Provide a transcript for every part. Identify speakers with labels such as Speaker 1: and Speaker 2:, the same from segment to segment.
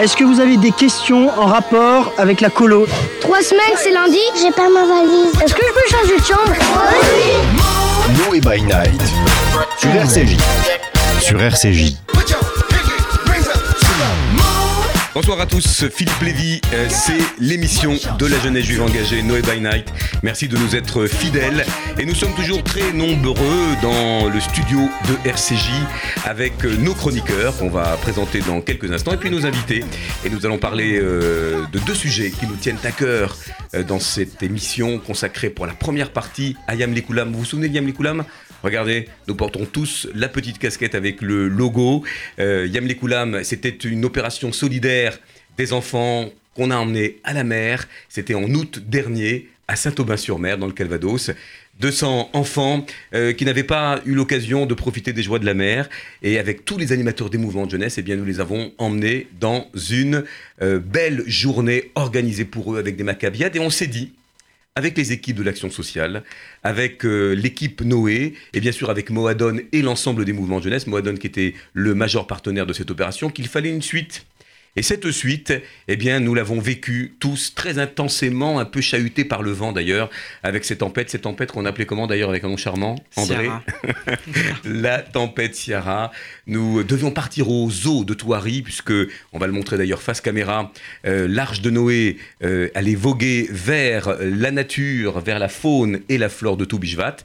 Speaker 1: Est-ce que vous avez des questions en rapport avec la colo
Speaker 2: Trois semaines, c'est lundi J'ai pas ma valise. Est-ce que je peux changer de chambre?
Speaker 3: Noé by Night sur RCJ. Sur RCJ.
Speaker 4: Bonsoir à tous, Philippe Lévy, euh, c'est l'émission de la jeunesse juive engagée Noé by Night. Merci de nous être fidèles et nous sommes toujours très nombreux dans le studio de RCJ avec euh, nos chroniqueurs qu'on va présenter dans quelques instants et puis nos invités. Et nous allons parler euh, de deux sujets qui nous tiennent à cœur dans cette émission consacrée pour la première partie à Yam Likoulam. Vous vous souvenez de Yam Likoulam Regardez, nous portons tous la petite casquette avec le logo. Yam Lekoulam, c'était une opération solidaire des enfants qu'on a emmenés à la mer. C'était en août dernier à Saint-Aubin-sur-Mer, dans le Calvados. 200 enfants euh, qui n'avaient pas eu l'occasion de profiter des joies de la mer. Et avec tous les animateurs des mouvements de jeunesse, eh bien, nous les avons emmenés dans une euh, belle journée organisée pour eux avec des macabiades. Et on s'est dit, avec les équipes de l'action sociale, avec euh, l'équipe Noé, et bien sûr avec Moadon et l'ensemble des mouvements de jeunesse, Moadon qui était le major partenaire de cette opération, qu'il fallait une suite. Et cette suite, eh bien, nous l'avons vécue tous très intensément, un peu chahuté par le vent d'ailleurs, avec ces tempêtes, ces tempêtes qu'on appelait comment d'ailleurs avec un nom charmant
Speaker 5: André
Speaker 4: La tempête Ciara. Nous devions partir aux eaux de Touari, puisque, on va le montrer d'ailleurs face caméra, euh, l'arche de Noé euh, allait voguer vers la nature, vers la faune et la flore de Toubishvat.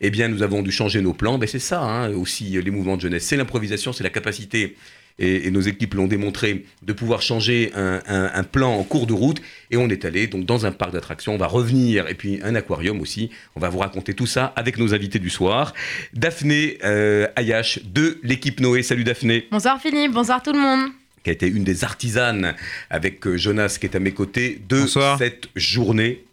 Speaker 4: Eh bien, nous avons dû changer nos plans. Mais c'est ça hein, aussi, les mouvements de jeunesse. C'est l'improvisation, c'est la capacité et, nos équipes l'ont démontré, de pouvoir changer un, plan en cours de route. Et on est allé donc dans un parc d'attractions. On va revenir et puis un aquarium aussi. On va vous raconter tout ça avec nos invités du soir. Daphné euh, Ayash de l'équipe Noé. Salut Daphné.
Speaker 6: Bonsoir Philippe, bonsoir tout le monde
Speaker 4: qui a été une des artisanes avec euh, Jonas qui est à mes côtés de cette journée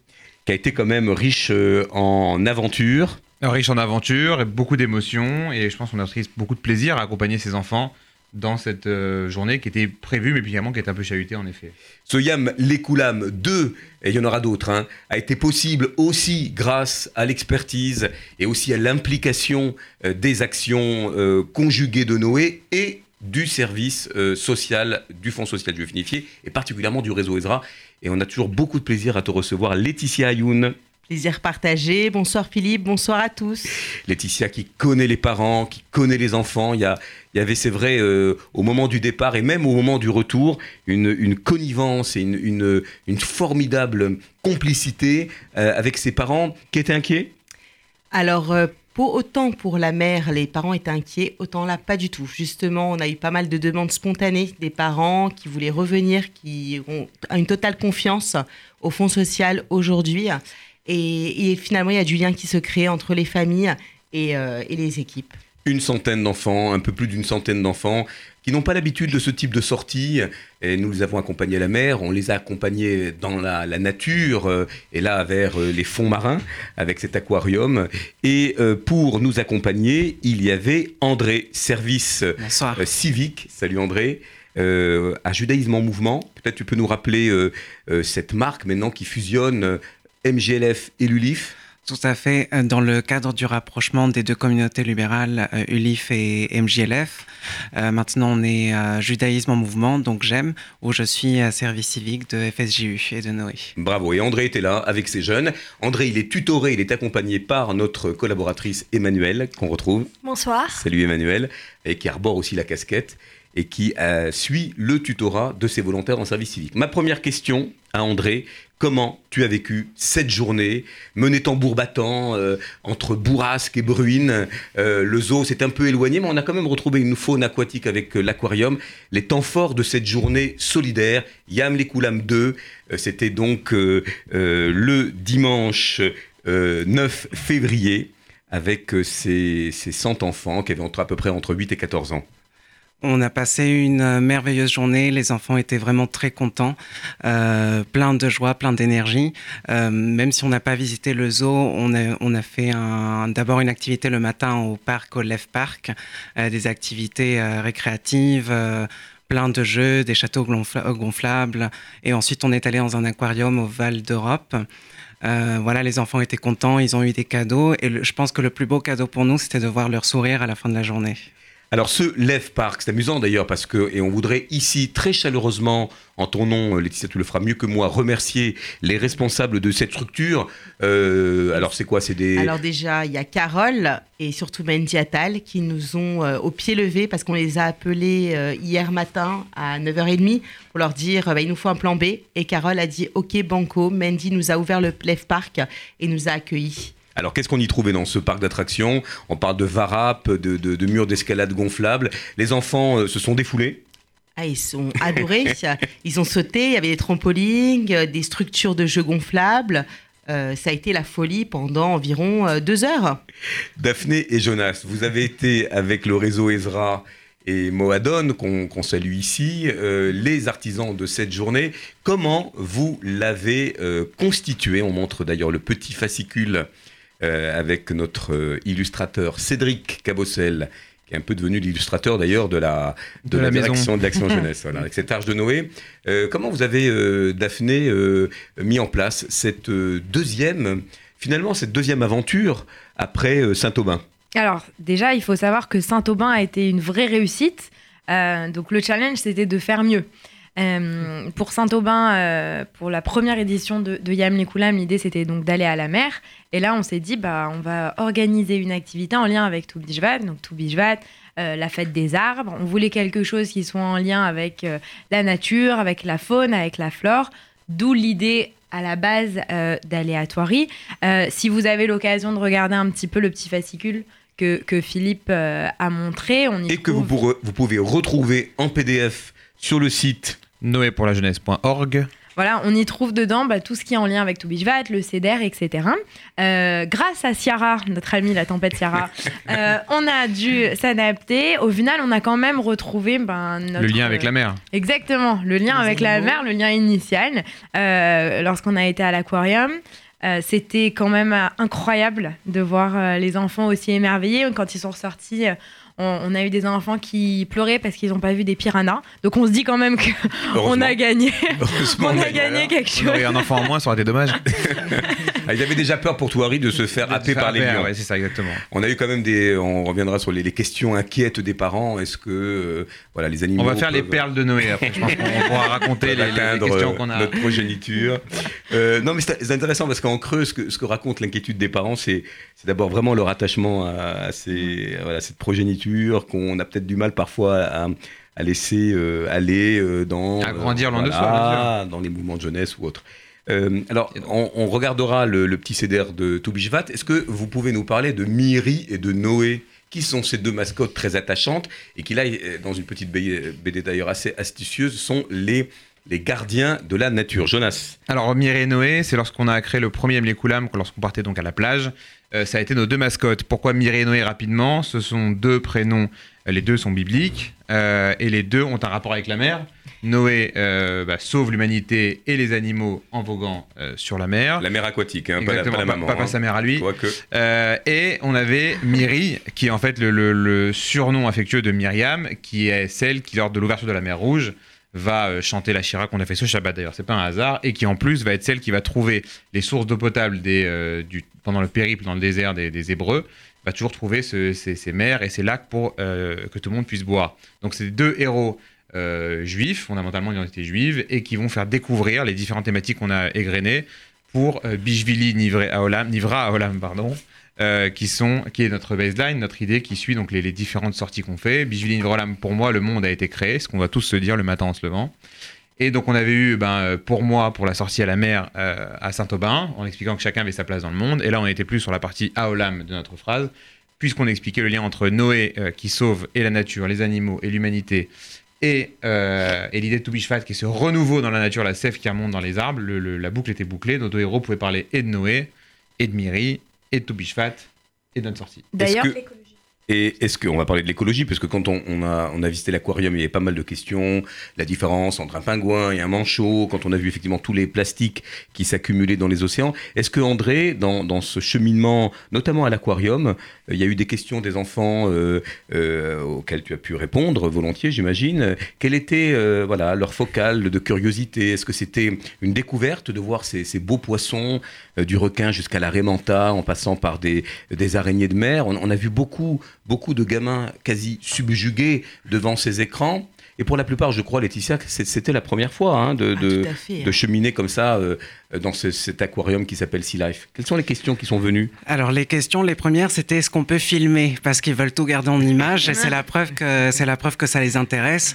Speaker 4: qui a été quand même riche euh, en aventures.
Speaker 5: Riche en aventures, beaucoup d'émotions et je pense qu'on a pris beaucoup de plaisir à accompagner ces enfants dans cette euh, journée qui était prévue, mais également qui est un peu chahutée en effet.
Speaker 4: Ce Yam Lekoulam 2, et il y en aura d'autres, hein, a été possible aussi grâce à l'expertise et aussi à l'implication euh, des actions euh, conjuguées de Noé et du service social du Fonds social juif unifié et particulièrement du réseau Ezra. Et on a toujours beaucoup de plaisir à te recevoir, Laetitia Ayoun.
Speaker 6: Plaisir partagé. Bonsoir Philippe, bonsoir à tous.
Speaker 4: Laetitia qui connaît les parents, qui connaît les enfants. Il y, a, il y avait, c'est vrai, euh, au moment du départ et même au moment du retour, une, connivence et une, une, formidable complicité euh, avec ses parents qui étaient inquiets
Speaker 6: Alors, euh, pour, autant pour la mère, les parents étaient inquiets, autant là, pas du tout. Justement, on a eu pas mal de demandes spontanées des parents qui voulaient revenir, qui ont une totale confiance au Fonds social aujourd'hui. Et, finalement, il y a du lien qui se crée entre les familles et, euh, les équipes.
Speaker 4: Une centaine d'enfants, un peu plus d'une centaine d'enfants qui n'ont pas l'habitude de ce type de sortie. Et nous les avons accompagnés à la mer, on les a accompagnés dans la, nature, euh, et là vers euh, les fonds marins, avec cet aquarium. Et pour nous accompagner, il y avait André, service civique. Salut André. à Judaïsme en mouvement. Peut-être tu peux nous rappeler cette marque maintenant qui fusionne MGLF et l'ULIF
Speaker 7: tout à fait. Euh, dans le cadre du rapprochement des deux communautés libérales, euh, ULIF et MJLF, euh, maintenant on est Judaïsme en mouvement, donc j'aime, où je suis à service civique de FSJU et de Noé.
Speaker 4: Bravo. Et André était là avec ses jeunes. André, il est tutoré, il est accompagné par notre collaboratrice Emmanuelle, qu'on retrouve.
Speaker 8: Bonsoir.
Speaker 4: Salut Emmanuel, et qui arbore aussi la casquette et qui suit le tutorat de ses volontaires en service civique. Ma première question à André, comment tu as vécu cette journée, menée tambour battant euh, entre Bourrasque et Bruine. Euh, le zoo s'est un peu éloigné, mais on a quand même retrouvé une faune aquatique avec euh, l'aquarium. Les temps forts de cette journée solidaire, Yam les Koulam 2, c'était donc le dimanche 9 février, avec ces, ces 100 enfants qui avaient à peu près entre 8 et 14 ans.
Speaker 7: On a passé une euh, merveilleuse journée. Les enfants étaient vraiment très contents, euh, plein de joie, plein d'énergie. Euh, même si on n'a pas visité le zoo, on a, fait d'abord une activité le matin au parc, au Lev Park, des activités récréatives plein de jeux, des châteaux gonflables. Et ensuite, on est allé dans un aquarium au Val d'Europe. voilà, les enfants étaient contents, ils ont eu des cadeaux. Et je pense que le plus beau cadeau pour nous, c'était de voir leur sourire à la fin de la journée.
Speaker 4: Alors ce Lève Park, c'est amusant d'ailleurs parce que, et on voudrait ici très chaleureusement, en ton nom, euh, Laetitia, tu le feras mieux que moi, remercier les responsables de cette structure. Euh, alors c'est quoi? C'est des...
Speaker 6: Alors déjà, il y a Carole et surtout Mendy Attal qui nous ont euh, au pied levé parce qu'on les a appelés hier matin à 9h30 pour leur dire bah, il nous faut un plan B. Et Carole a dit ok banco, Mendy nous a ouvert le Lève Park et nous a accueillis.
Speaker 4: Alors, qu'est-ce qu'on y trouvait dans ce parc d'attractions? On parle de varap, de, murs d'escalade gonflables. Les enfants euh, se sont défoulés
Speaker 6: ah, ils sont adorés. ils ont sauté. Il y avait des trampolines, euh, des structures de jeux gonflables. Euh, ça a été la folie pendant environ deux heures.
Speaker 4: Daphné et Jonas, vous avez été avec le réseau Ezra et Moadon, qu'on salue ici, les artisans de cette journée. Comment vous l'avez constitué? On montre d'ailleurs le petit fascicule euh, avec notre euh, illustrateur Cédric Cabossel, qui est un peu devenu l'illustrateur d'ailleurs de la, de, la, direction de l'Action Jeunesse, avec cette Arche de Noé. Euh, comment vous avez, Daphné, mis en place cette deuxième, finalement, cette deuxième aventure après Saint-Aubin?
Speaker 8: Alors, déjà, il faut savoir que Saint-Aubin a été une vraie réussite. donc, le challenge, c'était de faire mieux. Euh, pour Saint-Aubin, euh, pour la première édition de, de Yam les l'idée c'était donc d'aller à la mer. Et là, on s'est dit, bah, on va organiser une activité en lien avec Toubishvat, donc Toubishvat, euh, la fête des arbres. On voulait quelque chose qui soit en lien avec la nature, avec la faune, avec la flore. D'où l'idée à la base d'aléatoirie. si vous avez l'occasion de regarder un petit peu le petit fascicule que, que Philippe a montré, on y
Speaker 4: Et que vous, vous pouvez retrouver en PDF sur le site
Speaker 5: noépourlajeunesse.org.
Speaker 8: Voilà, on y trouve dedans bah, tout ce qui est en lien avec Toubishvat, le CEDER, etc. Euh, grâce à Ciara, notre amie la tempête Ciara, euh, on a dû s'adapter. Au final, on a quand même retrouvé ben,
Speaker 5: le lien avec la mer.
Speaker 8: Exactement, le lien avec la mer, le lien initial, euh, lorsqu'on a été à l'aquarium. C'était quand même incroyable de voir les enfants aussi émerveillés quand ils sont ressortis on, a eu des enfants qui pleuraient parce qu'ils n'ont pas vu des piranhas. Donc on se dit quand même qu'on a gagné. on a gagné quelque chose.
Speaker 5: un enfant en moins, ça aurait été dommage.
Speaker 4: ah, ils avaient déjà peur pour Touari de se faire happer par les lions.
Speaker 5: c'est ça, exactement.
Speaker 4: On a eu quand même des. On reviendra sur les, questions inquiètes des parents. Est-ce que euh, voilà les animaux.
Speaker 5: On va faire les perles de Noé après. Je pense qu'on pourra raconter les, questions qu'on a.
Speaker 4: Notre progéniture. Euh, non, mais c'est intéressant parce qu'en creux, ce que, raconte l'inquiétude des parents, c'est d'abord vraiment leur attachement à, cette progéniture qu'on a peut-être du mal parfois à, laisser euh, aller euh, dans.
Speaker 5: À grandir loin de soi,
Speaker 4: Dans les mouvements de jeunesse ou autres. Euh, alors, on, regardera le, petit CDR de Toubishvat. Est-ce que vous pouvez nous parler de Miri et de Noé qui sont ces deux mascottes très attachantes et qui, là, dans une petite BD d'ailleurs assez astucieuse, sont les les gardiens de la nature. Jonas.
Speaker 5: Alors, Miri et Noé, c'est lorsqu'on a créé le premier Mlekoulam, lorsqu'on partait donc à la plage. Euh, ça a été nos deux mascottes. Pourquoi Mireille et Noé rapidement? Ce sont deux prénoms, euh, les deux sont bibliques, euh, et les deux ont un rapport avec la mer. Noé bah, sauve l'humanité et les animaux en voguant sur la mer.
Speaker 4: La mer aquatique, hein, pas, la, maman.
Speaker 5: Pas,
Speaker 4: hein.
Speaker 5: sa mère à lui. et on avait Miri, qui est en fait le, surnom affectueux de Myriam, qui est celle qui, lors de l'ouverture de la mer Rouge, va chanter la Shira qu'on a fait ce Shabbat d'ailleurs, c'est pas un hasard, et qui en plus va être celle qui va trouver les sources d'eau potable des, du pendant le périple dans le désert des, Hébreux, va toujours trouver ces, mers et ces lacs pour euh, que tout le monde puisse boire. Donc c'est deux héros euh, juifs, fondamentalement d'identité juive, et qui vont faire découvrir les différentes thématiques qu'on a égrenées pour euh, Bishvili Nivra Olam, pardon, euh, qui, est notre baseline, notre idée qui suit donc les, différentes sorties qu'on fait. Bishvili Nivra Olam, pour moi, le monde a été créé, ce qu'on va tous se dire le matin en se levant. Et donc on avait eu, ben, euh, pour moi, pour la sortie à la mer euh, à Saint-Aubin, en expliquant que chacun avait sa place dans le monde. Et là, on était plus sur la partie Aolam de notre phrase, puisqu'on expliquait le lien entre Noé qui sauve et la nature, les animaux et l'humanité, et, l'idée de Toubishvat qui ce renouveau dans la nature, la sève qui remonte dans les arbres. la boucle était bouclée. Nos deux héros pouvaient parler et de Noé, et de Miri, et de Toubishvat, et de notre sortie.
Speaker 8: D'ailleurs,
Speaker 4: et est-ce qu'on va parler de l'écologie Parce que quand on, a, visité l'aquarium, il y avait pas mal de questions. La différence entre un pingouin et un manchot, quand on a vu effectivement tous les plastiques qui s'accumulaient dans les océans. Est-ce que André, dans, ce cheminement, notamment à l'aquarium, euh, il y a eu des questions des enfants euh, euh, auxquelles tu as pu répondre volontiers, j'imagine. Quelle était voilà, leur focale de curiosité? Est-ce que c'était une découverte de voir ces, beaux poissons, du requin jusqu'à la rémanta, en passant par des, araignées de mer? On a vu beaucoup beaucoup de gamins quasi subjugués devant ces écrans. Et pour la plupart, je crois, Laetitia, c'était la première fois hein, de,
Speaker 6: Ah,
Speaker 4: de, de cheminer comme ça euh, dans ce- cet aquarium qui s'appelle Sea Life. Quelles sont les questions qui sont venues?
Speaker 7: Alors les questions, les premières, c'était est-ce qu'on peut filmer? Parce qu'ils veulent tout garder en image et c'est la preuve que la preuve que ça les intéresse.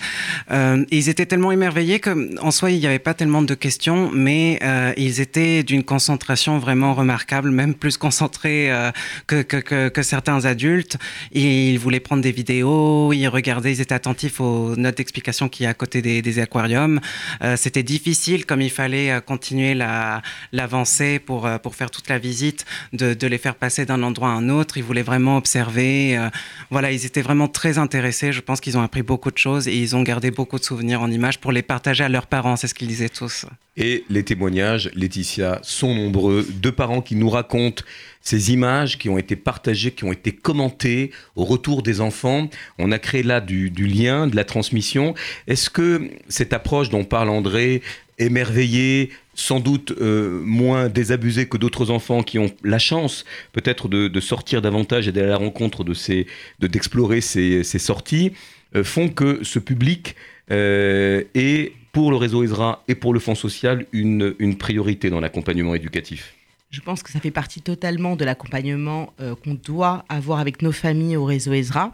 Speaker 7: Euh, ils étaient tellement émerveillés que en soi il n'y avait pas tellement de questions, mais euh, ils étaient d'une concentration vraiment remarquable, même plus concentrés euh, que, que, certains adultes. Ils voulaient prendre des vidéos, ils regardaient, ils étaient attentifs aux notes d'explication qui a à côté des, aquariums. Euh, C'était difficile comme il fallait euh, continuer la l'avancée pour, euh, pour faire toute la visite, de, de les faire passer d'un endroit à un autre. Ils voulaient vraiment observer. euh, voilà, ils étaient vraiment très intéressés. Je pense qu'ils ont appris beaucoup de choses et ils ont gardé beaucoup de souvenirs en images pour les partager à leurs parents. C'est ce qu'ils disaient tous.
Speaker 4: Et les témoignages, Laetitia, sont nombreux. Deux parents qui nous racontent ces images qui ont été partagées, qui ont été commentées au retour des enfants. On a créé là du, du lien, de la transmission. Est-ce que cette approche dont parle André, émerveillée, sans doute euh, moins désabusée que d'autres enfants qui ont la chance peut-être de, sortir davantage et d'aller à la rencontre de ces, de d'explorer ces, ces sorties, euh, font que ce public euh, est pour le réseau ESRA et pour le Fonds social une, une priorité dans l'accompagnement éducatif.
Speaker 6: Je pense que ça fait partie totalement de l'accompagnement qu'on doit avoir avec nos familles au réseau ESRA.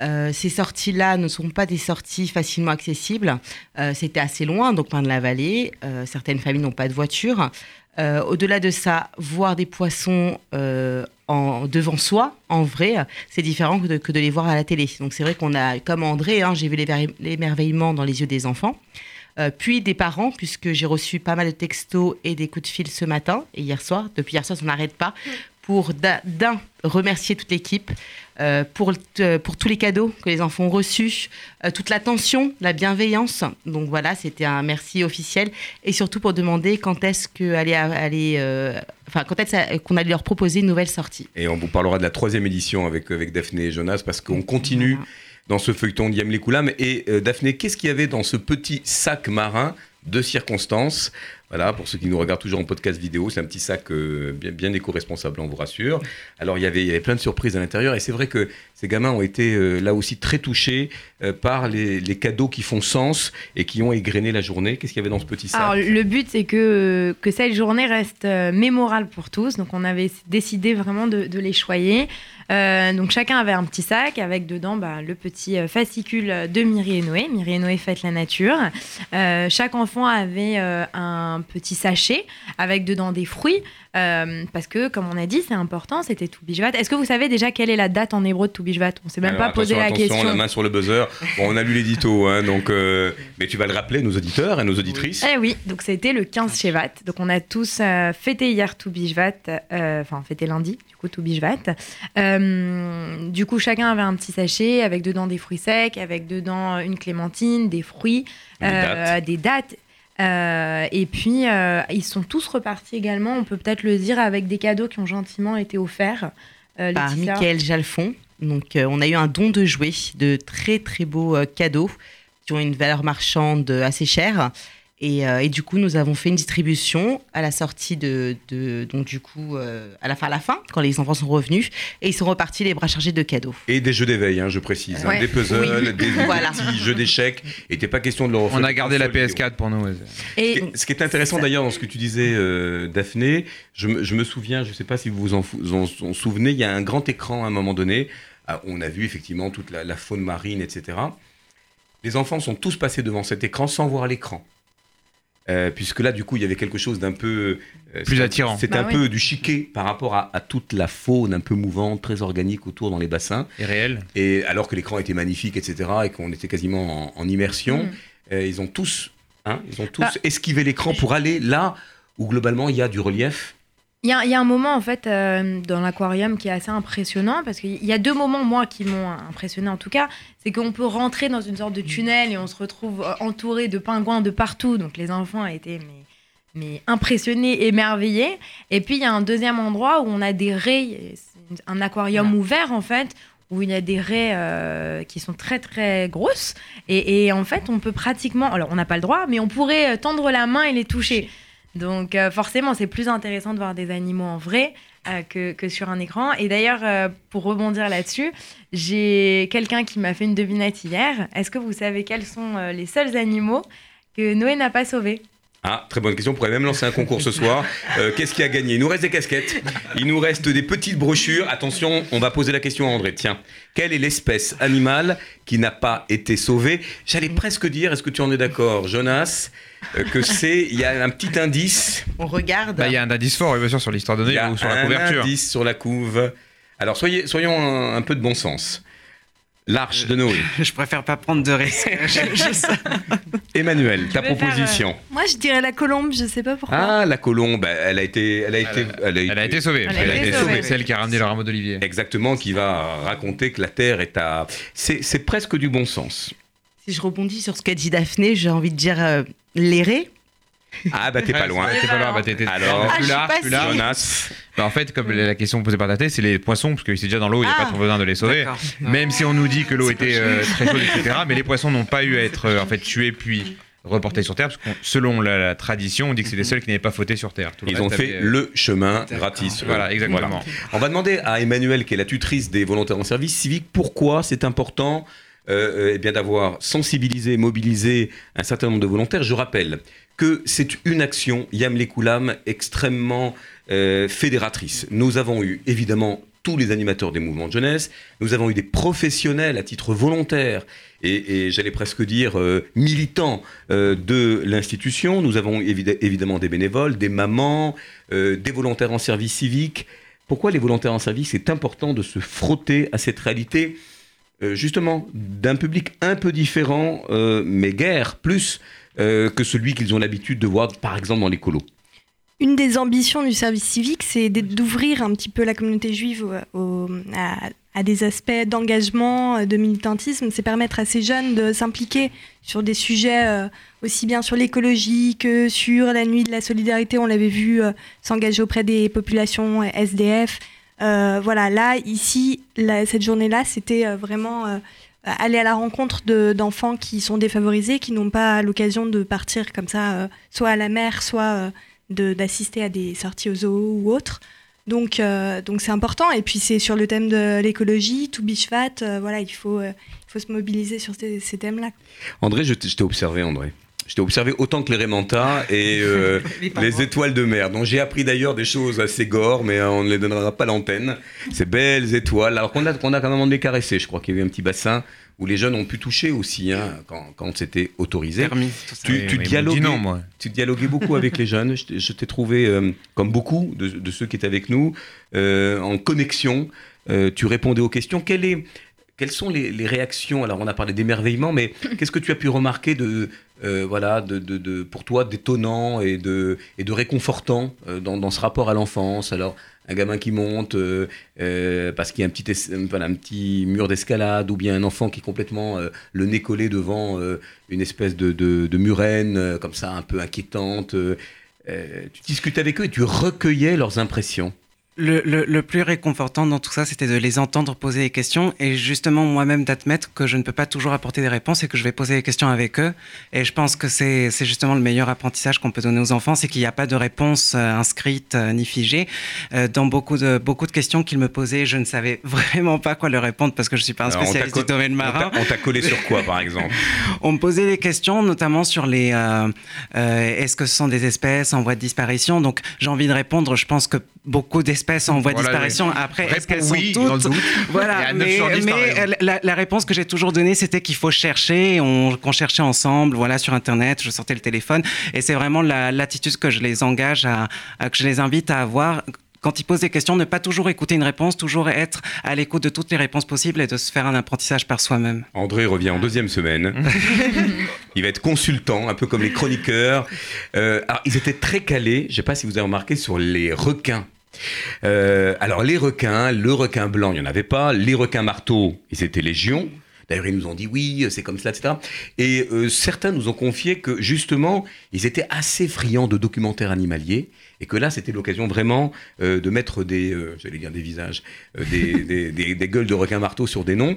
Speaker 6: Euh, ces sorties-là ne sont pas des sorties facilement accessibles. Euh, C'était assez loin, donc Pain de la Vallée. Euh, certaines familles n'ont pas de voiture. Au-delà de ça, voir des poissons en, devant soi, en vrai, c'est différent que de, les voir à la télé. Donc c'est vrai qu'on a, comme André, hein, j'ai vu l'émerveillement dans les yeux des enfants. Puis des parents, puisque j'ai reçu pas mal de textos et des coups de fil ce matin et hier soir. Depuis hier soir, on n'arrête pas pour d'un- remercier toute l'équipe euh, pour, euh, pour tous les cadeaux que les enfants ont reçus, euh, toute l'attention, la bienveillance. Donc voilà, c'était un merci officiel et surtout pour demander quand est-ce que allait, allait, enfin quand est-ce qu'on allait leur proposer une nouvelle sortie.
Speaker 4: Et on vous parlera de la troisième édition avec, avec Daphné et Jonas parce qu'on continue dans ce feuilleton d'Yam les. Et Daphné, qu'est-ce qu'il y avait dans ce petit sac marin de circonstances Voilà, pour ceux qui nous regardent toujours en podcast vidéo, c'est un petit sac euh, bien, éco-responsable, on vous rassure. Alors, il y, avait, plein de surprises à l'intérieur et c'est vrai que ces gamins ont été euh, là aussi très touchés euh, par les, cadeaux qui font sens et qui ont égrené la journée. Qu'est-ce qu'il y avait dans ce petit sac?
Speaker 8: Alors, le but, c'est que, que cette journée reste mémorable pour tous. Donc, on avait décidé vraiment de, les choyer. Donc, chacun avait un petit sac avec dedans bah, le petit fascicule de Myri et Noé. Myri et Noé fête la nature. Chaque enfant avait euh, un petit sachet avec dedans des fruits. euh, parce que, comme on a dit, c'est important, c'était Toubishvat. Est-ce que vous savez déjà quelle est la date en hébreu de Toubishvat On ne s'est même
Speaker 4: Alors,
Speaker 8: pas posé la
Speaker 4: attention,
Speaker 8: question.
Speaker 4: la main sur le buzzer. Bon, on a lu l'édito, hein, donc, euh, mais tu vas le rappeler, nos auditeurs et nos auditrices.
Speaker 8: Eh oui, donc c'était le 15 Shevat. Donc on a tous euh, fêté hier euh, enfin fêté lundi, du coup. Euh, du coup, chacun avait un petit sachet avec dedans des fruits secs, avec dedans une clémentine, des fruits,
Speaker 4: Des dates.
Speaker 8: des dates. Euh, et puis, euh, ils sont tous repartis également, on peut peut-être le dire, avec des cadeaux qui ont gentiment été offerts. Euh,
Speaker 6: par. Michael Jalfon. Donc, on a eu un don de jouets, de très très beaux cadeaux qui ont une valeur marchande assez chère. Et, euh, et du coup, nous avons fait une distribution à la sortie de, de- donc du coup, euh, à la fin, à la fin, quand les enfants sont revenus, et ils sont repartis les bras chargés de cadeaux.
Speaker 4: Et des jeux d'éveil, hein, je précise. hein, des puzzles,
Speaker 6: Oui.
Speaker 4: des, des
Speaker 6: Voilà.
Speaker 4: petits jeux d'échecs. Et n'était pas question de leur
Speaker 5: On a gardé la
Speaker 4: consoles vidéo.
Speaker 5: PS4 pour nous. ouais.
Speaker 4: Ce
Speaker 8: Et
Speaker 4: qui est- Ce qui est intéressant d'ailleurs dans ce que tu disais, euh, Daphné, je me, je me souviens, je ne sais pas si vous vous en, fou- en- en souvenez, il y a un grand écran à un moment donné. Ah, on a vu effectivement toute la, la faune marine, etc. Les enfants sont tous passés devant cet écran sans voir l'écran. Euh, puisque là, du coup, il y avait quelque chose d'un peu... euh,
Speaker 5: Plus attirant.
Speaker 4: C'était
Speaker 8: Bah
Speaker 4: un
Speaker 8: oui.
Speaker 4: peu du chiquet par rapport à, à toute la faune un peu mouvante, très organique autour dans les bassins.
Speaker 5: Et réel.
Speaker 4: Et alors que l'écran était magnifique, etc., et qu'on était quasiment en, en immersion,
Speaker 8: Mm.
Speaker 4: euh, ils ont tous, hein, ils ont tous
Speaker 8: Bah,
Speaker 4: esquivé l'écran pour aller là où globalement il y a du relief.
Speaker 8: Il y, a- il y a un moment en fait euh, dans l'aquarium qui est assez impressionnant parce qu'il y a deux moments moi qui m'ont impressionné en tout cas, c'est qu'on peut rentrer dans une sorte de tunnel et on se retrouve euh, entouré de pingouins de partout, donc les enfants étaient mais, mais impressionnés, émerveillés. Et puis il y a un deuxième endroit où on a des raies, un aquarium ouvert en fait où il y a des raies euh, qui sont très très grosses. Et, et en fait on peut pratiquement, alors on n'a pas le droit, mais on pourrait tendre la main et les toucher. Donc euh, forcément, c'est plus intéressant de voir des animaux en vrai euh, que, que, sur un écran. Et d'ailleurs, euh, pour rebondir là-dessus, j'ai quelqu'un qui m'a fait une devinette hier. Est-ce que vous savez quels sont les seuls animaux que Noé n'a pas sauvés?
Speaker 4: Ah, très bonne question. On pourrait même lancer un concours ce soir. Euh, Qu'est-ce qui a gagné? Il nous reste des casquettes. Il nous reste des petites brochures. Attention, on va poser la question à André. Tiens, quelle est l'espèce animale qui n'a pas été sauvée? J'allais presque dire, est-ce que tu en es d'accord, Jonas euh, que c'est, il y a un petit indice?
Speaker 6: On regarde.
Speaker 5: Bah, il y a un indice fort, bien sûr, sur l'histoire de Noé ou sur la couverture.
Speaker 4: Un indice sur la couve. Alors, soyez, soyons un peu de bon sens. L'arche de Noé.
Speaker 7: Je préfère pas prendre de risques.
Speaker 4: Emmanuel, ta proposition. Euh,
Speaker 9: moi, je dirais la colombe, je sais pas pourquoi.
Speaker 4: Ah, la colombe, elle a été, elle a été,
Speaker 5: elle a, été, sauvée.
Speaker 8: Elle a, été, sauvée.
Speaker 5: Celle qui a ramené le rameau d'olivier.
Speaker 4: Exactement, qui va raconter que la terre est à. C'est presque du bon sens.
Speaker 6: Si je rebondis sur ce qu'a dit Daphné, j'ai envie de dire euh, l'éré.
Speaker 4: Ah bah t'es pas loin.
Speaker 5: T'es pas loin, bah t'es
Speaker 4: Alors,
Speaker 5: plus là, plus là.
Speaker 4: Jonas.
Speaker 5: Bah, en fait, comme la question posée par ta tête, c'est les poissons, parce qu'ils sont déjà dans l'eau, il n'y a pas trop besoin de les sauver. Même si on nous dit que l'eau était euh, très chaude, etc. Mais les poissons n'ont pas eu à être euh, en fait tués puis reportés sur Terre, parce que selon la, tradition, on dit que c'est les seuls qui n'avaient pas fauté sur Terre.
Speaker 4: Ils ont fait le chemin gratis.
Speaker 5: Voilà, exactement.
Speaker 4: On va demander à Emmanuel, qui est la tutrice des volontaires en service civique, pourquoi c'est important euh, eh bien d'avoir sensibilisé, mobilisé un certain nombre de volontaires. Je rappelle que c'est une action, Yam Lekoulam, extrêmement euh, fédératrice. Nous avons eu évidemment tous les animateurs des mouvements de jeunesse, nous avons eu des professionnels à titre volontaire et, j'allais presque dire euh, militants de l'institution, nous avons évidemment des bénévoles, des mamans, des volontaires en service civique. Pourquoi les volontaires en service C'est important de se frotter à cette réalité? euh, justement d'un public un peu différent, euh, mais guère plus euh, que celui qu'ils ont l'habitude de voir, par exemple, dans les.
Speaker 9: Une des ambitions du service civique, c'est d'ouvrir un petit peu la communauté juive à, des aspects d'engagement, de militantisme. C'est permettre à ces jeunes de s'impliquer sur des sujets aussi bien sur l'écologie que sur la nuit de la solidarité. On l'avait vu s'engager auprès des populations SDF, euh, voilà, là, ici, cette journée-là, c'était euh, vraiment euh, aller à la rencontre d'enfants qui sont défavorisés, qui n'ont pas l'occasion de partir comme ça, soit à la mer, soit d'assister à des sorties aux zoo ou autres. Donc, donc c'est important. Et puis c'est sur le thème de l'écologie, tout bishvat. voilà, il faut, il faut se mobiliser sur ces thèmes-là.
Speaker 4: André, je t'ai observé, André. Je t'ai observé autant que les Rémentas et euh, les, étoiles de mer, dont j'ai appris d'ailleurs des choses assez gore, mais euh, on ne les donnera pas l'antenne. Ces belles étoiles, alors qu'on a, qu'on a quand même les caresser. Je crois qu'il y avait un petit bassin où les jeunes ont pu toucher aussi, hein, quand, quand c'était autorisé. tu, tu, dialoguais, moi. tu dialoguais beaucoup avec les jeunes. Je t'ai trouvé, euh, comme beaucoup de, de, ceux qui étaient avec nous, en connexion. tu répondais aux questions. Quelle est quelles sont les, réactions? Alors, on a parlé d'émerveillement, mais qu'est-ce que tu as pu remarquer de, euh, voilà, de, pour toi d'étonnant et de, et de réconfortant euh, dans, ce rapport à l'enfance? Alors, un gamin qui monte euh, parce qu'il y a un petit, un petit mur d'escalade, ou bien un enfant qui est complètement le nez collé devant une espèce de, de, murène, comme ça, un peu inquiétante. tu discutais avec eux et tu recueillais leurs impressions.
Speaker 7: Le, le, plus réconfortant dans tout ça, c'était de les entendre poser des questions et justement moi-même d'admettre que je ne peux pas toujours apporter des réponses et que je vais poser des questions avec eux. Et je pense que c'est justement le meilleur apprentissage qu'on peut donner aux enfants, c'est qu'il n'y a pas de réponse euh, inscrite euh, ni figée. Euh, dans beaucoup de, beaucoup de questions qu'ils me posaient, je ne savais vraiment pas quoi leur répondre parce que je ne suis pas un spécialiste du domaine marin.
Speaker 4: On t'a collé sur quoi par exemple?
Speaker 7: On me posait des questions notamment sur les... Est-ce que ce sont des espèces en voie de disparition? Donc j'ai envie de répondre, je pense que beaucoup d'espèces en voie de disparition. Après, est-ce qu'elles sont toutes Voilà, mais, la, réponse que j'ai toujours donnée, c'était qu'il faut chercher, qu'on cherchait ensemble, voilà, sur Internet. Je sortais le téléphone, et c'est vraiment l'attitude que je les engage à, que je les invite à avoir quand ils posent des questions, ne pas toujours écouter une réponse, toujours être à l'écoute de toutes les réponses possibles et de se faire un apprentissage par soi-même.
Speaker 4: André revient en deuxième semaine. il va être consultant, un peu comme les chroniqueurs. Euh, alors, ils étaient très calés, je ne sais pas si vous avez remarqué, sur les requins. Euh, alors les requins, le requin blanc, il n'y en avait pas. Les requins marteaux, ils étaient légion. D'ailleurs, ils nous ont dit oui, c'est comme cela, etc. Et euh, certains nous ont confié que justement, ils étaient assez friands de documentaires animaliers et que là, c'était l'occasion vraiment euh, de mettre des, j'allais dire des visages, des, des, gueules de requins marteaux sur des noms.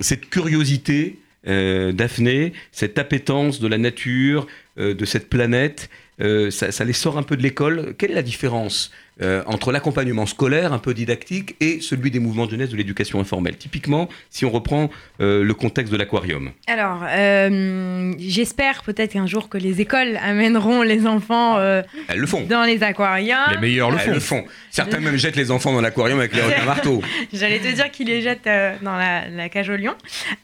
Speaker 4: cette curiosité, Daphné, cette appétence de la nature, de cette planète, euh, ça, ça les sort un peu de l'école. Quelle est la différence euh, entre l'accompagnement scolaire, un peu didactique, et celui des mouvements de jeunesse de l'éducation informelle Typiquement, si on reprend euh, le contexte de l'aquarium.
Speaker 8: Alors, euh, j'espère peut-être qu'un jour que les écoles amèneront les enfants euh,
Speaker 4: Elles le font.
Speaker 8: dans les aquariums.
Speaker 5: Les meilleurs le
Speaker 4: Elles
Speaker 5: font.
Speaker 4: le font. Certains même jettent les enfants dans l'aquarium avec les un marteau.
Speaker 8: J'allais te dire qu'ils les jettent euh, dans la, la cage au lion.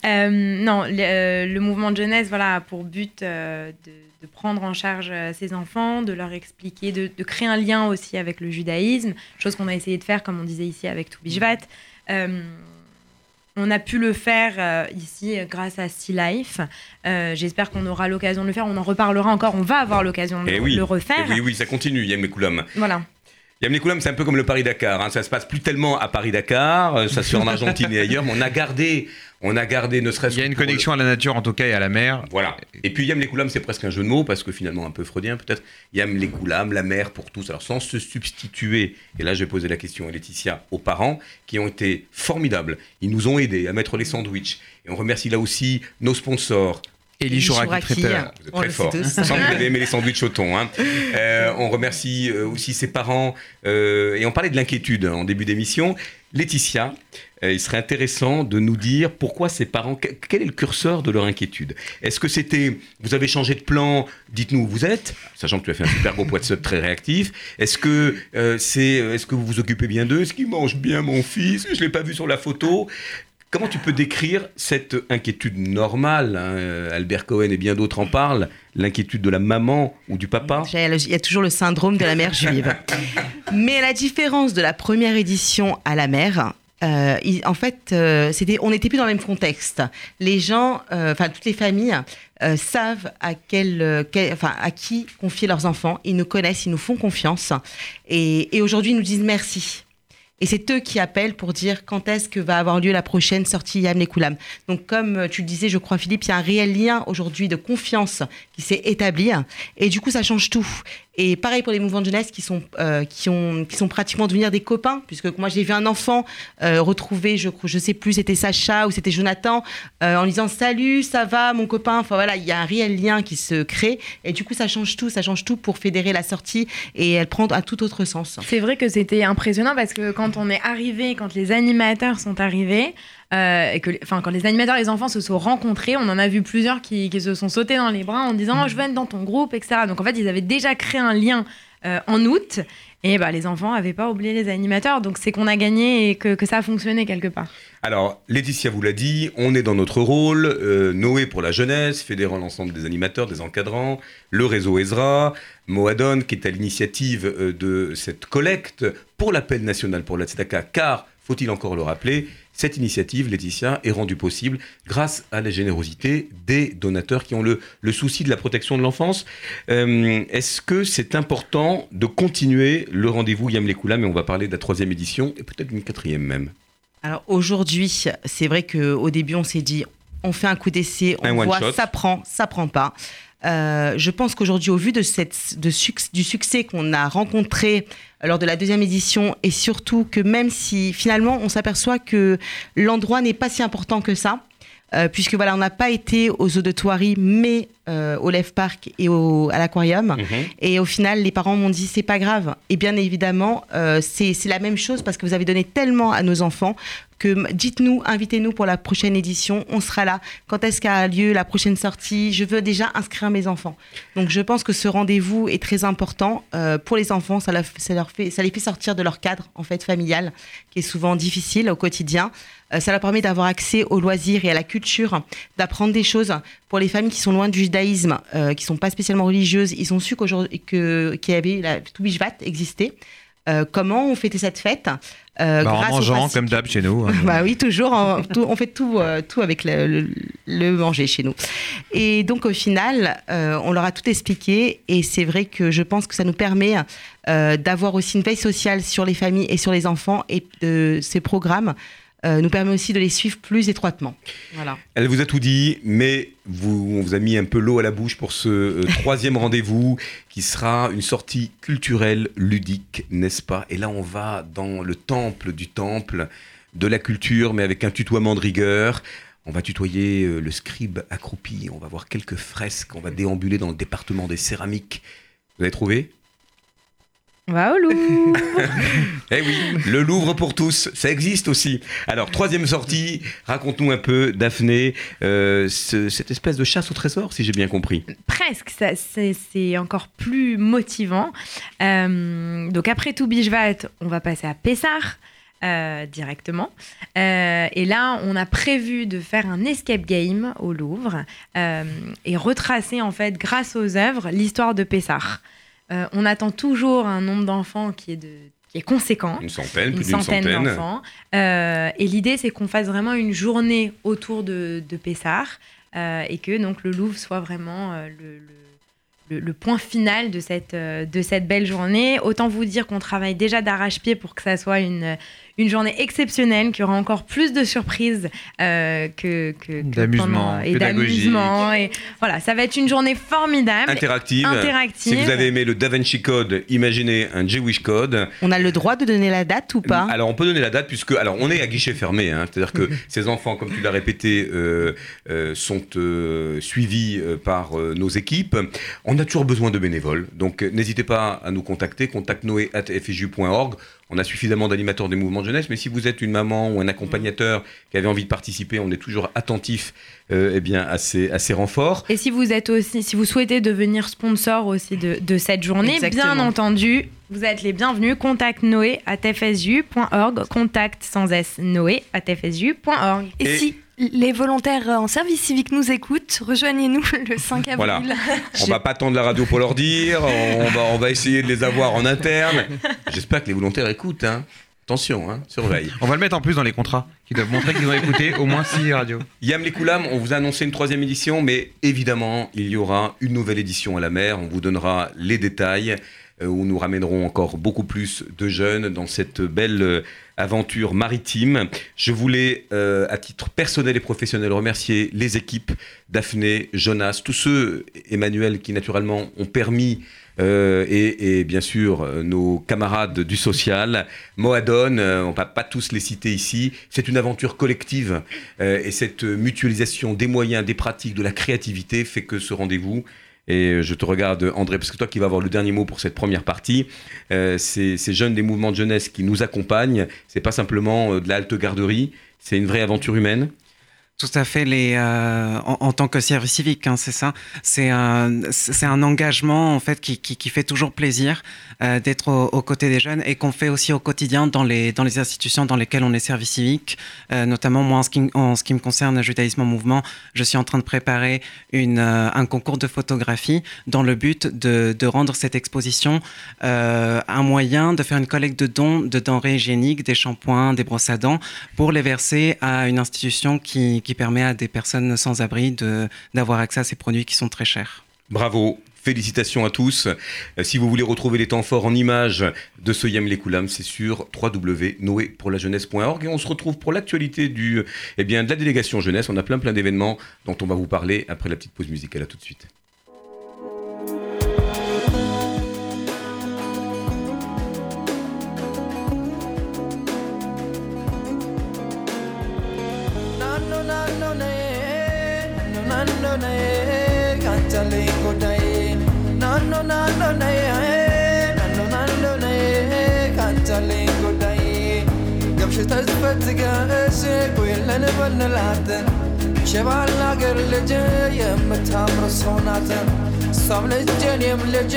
Speaker 8: Euh, non, le, euh, le mouvement de jeunesse, voilà, a pour but euh, de, de prendre en charge euh, ces enfants, de leur expliquer, de, de créer un lien aussi avec le judaïsme, chose qu'on a essayé de faire, comme on disait ici avec Toubishvat. Euh, on a pu le faire euh, ici euh, grâce à Sea Life. Euh, J'espère qu'on aura l'occasion de le faire. On en reparlera encore. On va avoir l'occasion de
Speaker 4: Eh oui.
Speaker 8: le refaire.
Speaker 4: Et oui, oui, ça continue, Yam Koulam.
Speaker 8: Voilà.
Speaker 4: Yam Koulam, c'est un peu comme le Paris-Dakar. hein. Ça se passe plus tellement à Paris-Dakar, euh, ça se fait en Argentine et ailleurs, mais on a gardé, on a gardé ne serait-ce
Speaker 5: Il y a une
Speaker 4: le-
Speaker 5: connexion à la nature, en tout cas, et à la mer.
Speaker 4: Voilà. Et puis Yam les Koulam, c'est presque un jeu de mots, parce que finalement un peu freudien peut-être. Yam les Koulam, la mère pour tous. Alors sans se substituer, et là je vais poser la question à Laetitia, aux parents qui ont été formidables. Ils nous ont aidés à mettre les sandwichs. Et on remercie là aussi nos sponsors.
Speaker 5: Elie Chouraki traiteur.
Speaker 4: Vous êtes
Speaker 6: On
Speaker 4: très
Speaker 6: le sait
Speaker 4: fort. Sans que vous avez aimé les sandwichs au thon. hein. Euh, on remercie euh, aussi ses parents. euh, et on parlait de l'inquiétude en début d'émission. Laetitia, euh, il serait intéressant de nous dire pourquoi ses parents, que- quel est le curseur de leur inquiétude? Est-ce que c'était, vous avez changé de plan, dites-nous où vous êtes, sachant que tu as fait un super beau WhatsApp très réactif. Est-ce que euh, c'est, est-ce que vous vous occupez bien d'eux? Est-ce qu'ils mangent bien mon fils? Je l'ai pas vu sur la photo. Comment tu peux décrire cette inquiétude normale hein, euh, Albert Cohen et bien d'autres en parlent. L'inquiétude de la maman ou du papa?
Speaker 6: Il y a toujours le syndrome de la mère juive. Mais à la différence de la première édition à la mère, euh, en fait, euh, on n'était plus dans le même contexte. Les gens, enfin toutes les familles, savent à qui confier leurs enfants. Ils nous connaissent, ils nous font confiance, et, et aujourd'hui ils nous disent merci. Et c'est eux qui appellent pour dire quand est-ce que va avoir lieu la prochaine sortie Yam les Koulam. Donc comme euh, tu le disais, je crois Philippe, il y a un réel lien aujourd'hui de confiance qui s'est établi. Et du coup, ça change tout. Et pareil pour les mouvements de jeunesse qui sont, euh, qui ont, qui sont pratiquement devenir des copains, puisque moi j'ai vu un enfant euh, retrouver, je je sais plus, c'était Sacha ou c'était Jonathan, euh, en disant salut, ça va, mon copain? Enfin voilà, il y a un réel lien qui se crée. Et du coup, ça change tout, ça change tout pour fédérer la sortie et elle prend un tout autre sens.
Speaker 8: C'est vrai que c'était impressionnant parce que quand on est arrivé, quand les animateurs sont arrivés, euh, et que, enfin, quand les animateurs et les enfants se sont rencontrés, on en a vu plusieurs qui, qui se sont sautés dans les bras en disant oh, je veux être dans ton groupe, etc. Donc en fait, ils avaient déjà créé un lien euh, en août. Et bah, les enfants n'avaient pas oublié les animateurs, donc c'est qu'on a gagné et que, que ça a fonctionné quelque part.
Speaker 4: Alors, Laetitia vous l'a dit, on est dans notre rôle. euh, Noé pour la jeunesse, fédérant l'ensemble des animateurs, des encadrants, le réseau Ezra, Moadon qui est à l'initiative de cette collecte pour l'appel national pour la Tzedaka, car, faut-il encore le rappeler, cette initiative, Laetitia, est rendue possible grâce à la générosité des donateurs qui ont le, le souci de la protection de l'enfance. Euh, Est-ce que c'est important de continuer le rendez-vous Yam mais on va parler de la troisième édition et peut-être d'une quatrième même
Speaker 6: Alors aujourd'hui, c'est vrai qu'au début, on s'est dit, on fait un coup d'essai, on
Speaker 4: Un
Speaker 6: voit, ça prend, ça prend pas. Euh, je pense qu'aujourd'hui, au vu de cette, de suc- du succès qu'on a rencontré lors de la deuxième édition, et surtout que même si finalement on s'aperçoit que l'endroit n'est pas si important que ça, euh, puisque voilà, on n'a pas été aux eaux de Thoiry, mais euh, au Lève Park et au, à l'aquarium. Et au final, les parents m'ont dit c'est pas grave. Et bien évidemment, euh, c'est la même chose parce que vous avez donné tellement à nos enfants que dites-nous, invitez-nous pour la prochaine édition. On sera là. Quand est-ce qu'a lieu la prochaine sortie? Je veux déjà inscrire mes enfants. Donc je pense que ce rendez-vous est très important euh, pour les enfants. Ça, les fait sortir de leur cadre familial, qui est souvent difficile au quotidien. Euh, ça leur permet d'avoir accès aux loisirs et à la culture, d'apprendre des choses. Pour les familles qui sont loin du judaïsme, euh, qui sont pas spécialement religieuses, ils ont su qu'aujourd'hui qu'il y avait la Toubishvat existait. Euh, comment on fêtait cette fête? Euh,
Speaker 5: Bah, en
Speaker 6: grâce
Speaker 5: mangeant, comme d'hab chez nous. hein.
Speaker 6: bah oui, toujours. en- tout- on fait tout, euh, tout avec le, le- le manger chez nous. Et donc au final, euh, on leur a tout expliqué. Et c'est vrai que je pense que ça nous permet d'avoir aussi une veille sociale sur les familles et sur les enfants. Et de ces programmes euh, nous permet aussi de les suivre plus étroitement. Voilà.
Speaker 4: Elle vous a tout dit, mais vous, on vous a mis un peu l'eau à la bouche pour ce euh, troisième rendez-vous qui sera une sortie culturelle, ludique, n'est-ce pas? Et là, on va dans le temple du temple de la culture, mais avec un tutoiement de rigueur. On va tutoyer euh, le scribe accroupi, on va voir quelques fresques, on va déambuler dans le département des céramiques. Vous avez trouvé?
Speaker 8: On va au Louvre.
Speaker 4: eh oui, le Louvre pour tous, ça existe aussi. Alors, troisième sortie, raconte-nous un peu, Daphné, euh, ce- cette espèce de chasse au trésor, si j'ai bien compris.
Speaker 8: Presque, ça, c'est, c'est encore plus motivant. Euh, donc après tout Bijvat, on va passer à Pessar euh, directement. Euh, et là, on a prévu de faire un escape game au Louvre euh, et retracer en fait, grâce aux œuvres, l'histoire de Pessar. Euh, on attend toujours un nombre d'enfants qui est, de, qui est conséquent.
Speaker 4: Une centaine,
Speaker 8: une
Speaker 4: plus d'une
Speaker 8: centaine
Speaker 4: centaine.
Speaker 8: d'enfants. Euh, et l'idée, c'est qu'on fasse vraiment une journée autour de, de Pessar euh, et que donc le Louvre soit vraiment euh, le, le- le- point final de cette, de cette belle journée. Autant vous dire qu'on travaille déjà d'arrache-pied pour que ça soit une, une journée exceptionnelle, qu'il y aura encore plus de surprises euh, que, que, que
Speaker 5: D'amusement,
Speaker 8: et d'amusement. Et voilà, ça va être une journée formidable.
Speaker 4: Interactive.
Speaker 8: Interactive.
Speaker 4: Si vous avez aimé le Da Vinci Code, imaginez un Jewish Code.
Speaker 6: On a le droit de donner la date ou pas?
Speaker 4: Alors on peut donner la date puisque alors on est à guichet fermé, hein, c'est-à-dire que ces enfants, comme tu l'as répété, euh, euh, sont euh, suivis euh, par euh, nos équipes. On a toujours besoin de bénévoles, donc n'hésitez pas à nous contacter. Contact noé@fju.org. On a suffisamment d'animateurs des mouvements de jeunesse, mais si vous êtes une maman ou un accompagnateur qui avait envie de participer, on est toujours attentif euh, eh bien, à, ces, à ces renforts.
Speaker 8: Et si vous êtes aussi, si vous souhaitez devenir sponsor aussi de, de cette journée,
Speaker 6: Exactement.
Speaker 8: bien entendu, vous êtes les bienvenus. Contact Noé à tfsu.org. Contact sans S Noé à tfsu.org.
Speaker 9: Et,
Speaker 4: Et-
Speaker 9: si les volontaires en service civique nous écoutent, rejoignez-nous le 5 avril.
Speaker 4: Voilà. On va pas tendre la radio pour leur dire, on va, on va essayer de les avoir en interne. J'espère que les volontaires écoutent. Hein. Attention, hein, surveille.
Speaker 5: On va le mettre en plus dans les contrats, qui doivent montrer qu'ils ont écouté au moins 6 radios.
Speaker 4: Yam les Koulam, on vous a annoncé une troisième édition, mais évidemment, il y aura une nouvelle édition à la mer. On vous donnera les détails, euh, où nous ramènerons encore beaucoup plus de jeunes dans cette belle euh, aventure maritime. Je voulais, euh, à titre personnel et professionnel, remercier les équipes, Daphné, Jonas, tous ceux, Emmanuel, qui naturellement ont permis euh, et, bien sûr euh, nos camarades du social, Moadon, on va pas tous les citer ici. C'est une aventure collective et cette mutualisation des moyens, des pratiques, de la créativité fait que ce rendez-vous. Et je te regarde, André, parce que toi qui vas avoir le dernier mot pour cette première partie, euh, ces, jeunes des mouvements de jeunesse qui nous accompagnent, c'est pas simplement euh, de la garderie, c'est une vraie aventure humaine.
Speaker 7: Tout à fait, les, euh, en, tant que service civique, hein, c'est ça. C'est un, engagement en fait qui, qui, fait toujours plaisir euh, d'être au- aux côtés des jeunes et qu'on fait aussi au quotidien dans les, dans les institutions dans lesquelles on est service civique. Euh, notamment moi, en ce, qui, me concerne, Judaïsme en mouvement, je suis en train de préparer une, un concours de photographie dans le but de, de rendre cette exposition un moyen de faire une collecte de dons de denrées hygiéniques, des shampoings, des brosses à dents, pour les verser à une institution qui, qui permet à des personnes sans abri d'avoir accès à ces produits qui sont très chers.
Speaker 4: Bravo, félicitations à tous. Euh, si vous voulez retrouver les temps forts en images de ce Yam Lekoulam, c'est sur www.noépourlajeunesse.org et on se retrouve pour l'actualité eh de la délégation jeunesse. On a plein plein d'événements dont on va vous parler après la petite pause musicale. À tout de suite.
Speaker 10: naannoo na'ee kan jaalleeku na'ee naannoo naannoo na'ee naannoo naannoo na'ee kan jaalleeku na'ee gabshi tasfatti gaa'eesse kuyillan bannalaatan ሸባላ ገር ልጅ የምታምር ሰው ናት እሷም ልጄንም ልጅ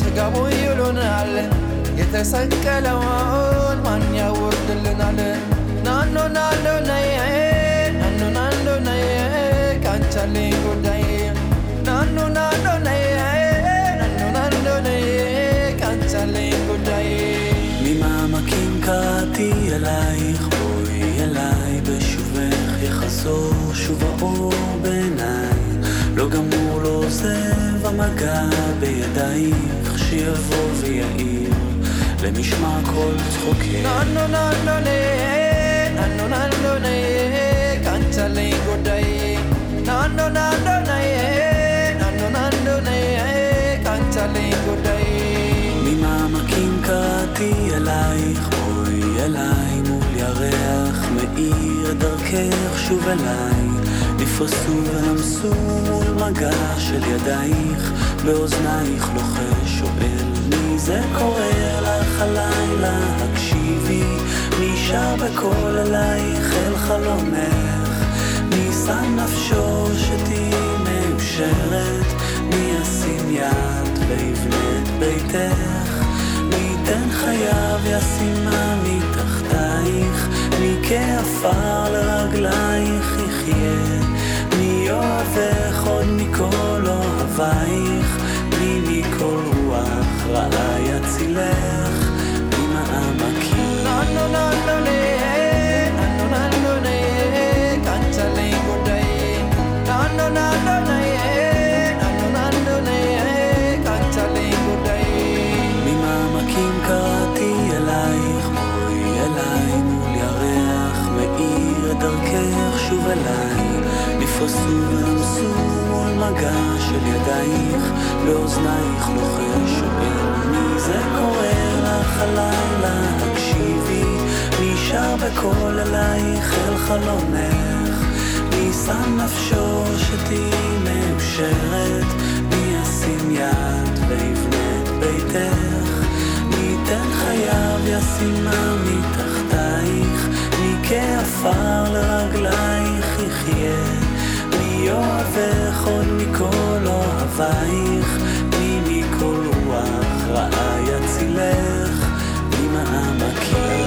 Speaker 10: ተጋቡ ይሉናል የተሰቀለውን ማን ያወርድልናል ናኖ ናኖ ነይ
Speaker 11: ממעמקים קראתי אלייך, בואי אליי בשובך יחזור שוב האור בעיניי. לא גמור, לא עוזב המגע בידייך, שיבוא ויעיר למשמע כל צחוקך.
Speaker 10: נו נו נו נו נו נו נו נו נו נו נו נו נו נו נו נו nando nando na ye nando nando na ye קנצלי גודאי
Speaker 11: ממעמקים קראתי אלייך אוי אליי מול ירח מאיר דרכך שוב אליי נפרסו ונמסו מול מגע של ידייך באוזנייך לוחש שואל מי זה קורא לך הלילה הקשיבי נשאר בקול אלייך אל חלומך שם נפשו שתהיי מאושרת, מי ישים יד ויבנה את ביתך, מי ייתן חייו ישימה מתחתייך, מי כעפר לרגלייך יחיה, מי אוהבך עוד מכל אוהבייך, מי מכל רוח רעה יצילך, ממעמקים. בקול אלייך אל חלומך, מי שם נפשו שתהיי מאושרת, מי ישים יד ויבנה את ביתך, מי ייתן חייו ישימה מתחתייך, מי כעפר לרגלייך יחיה, מי אוהבך עוד מכל אוהבייך, מי מכל רוח רעה יצילך, ממעמקים.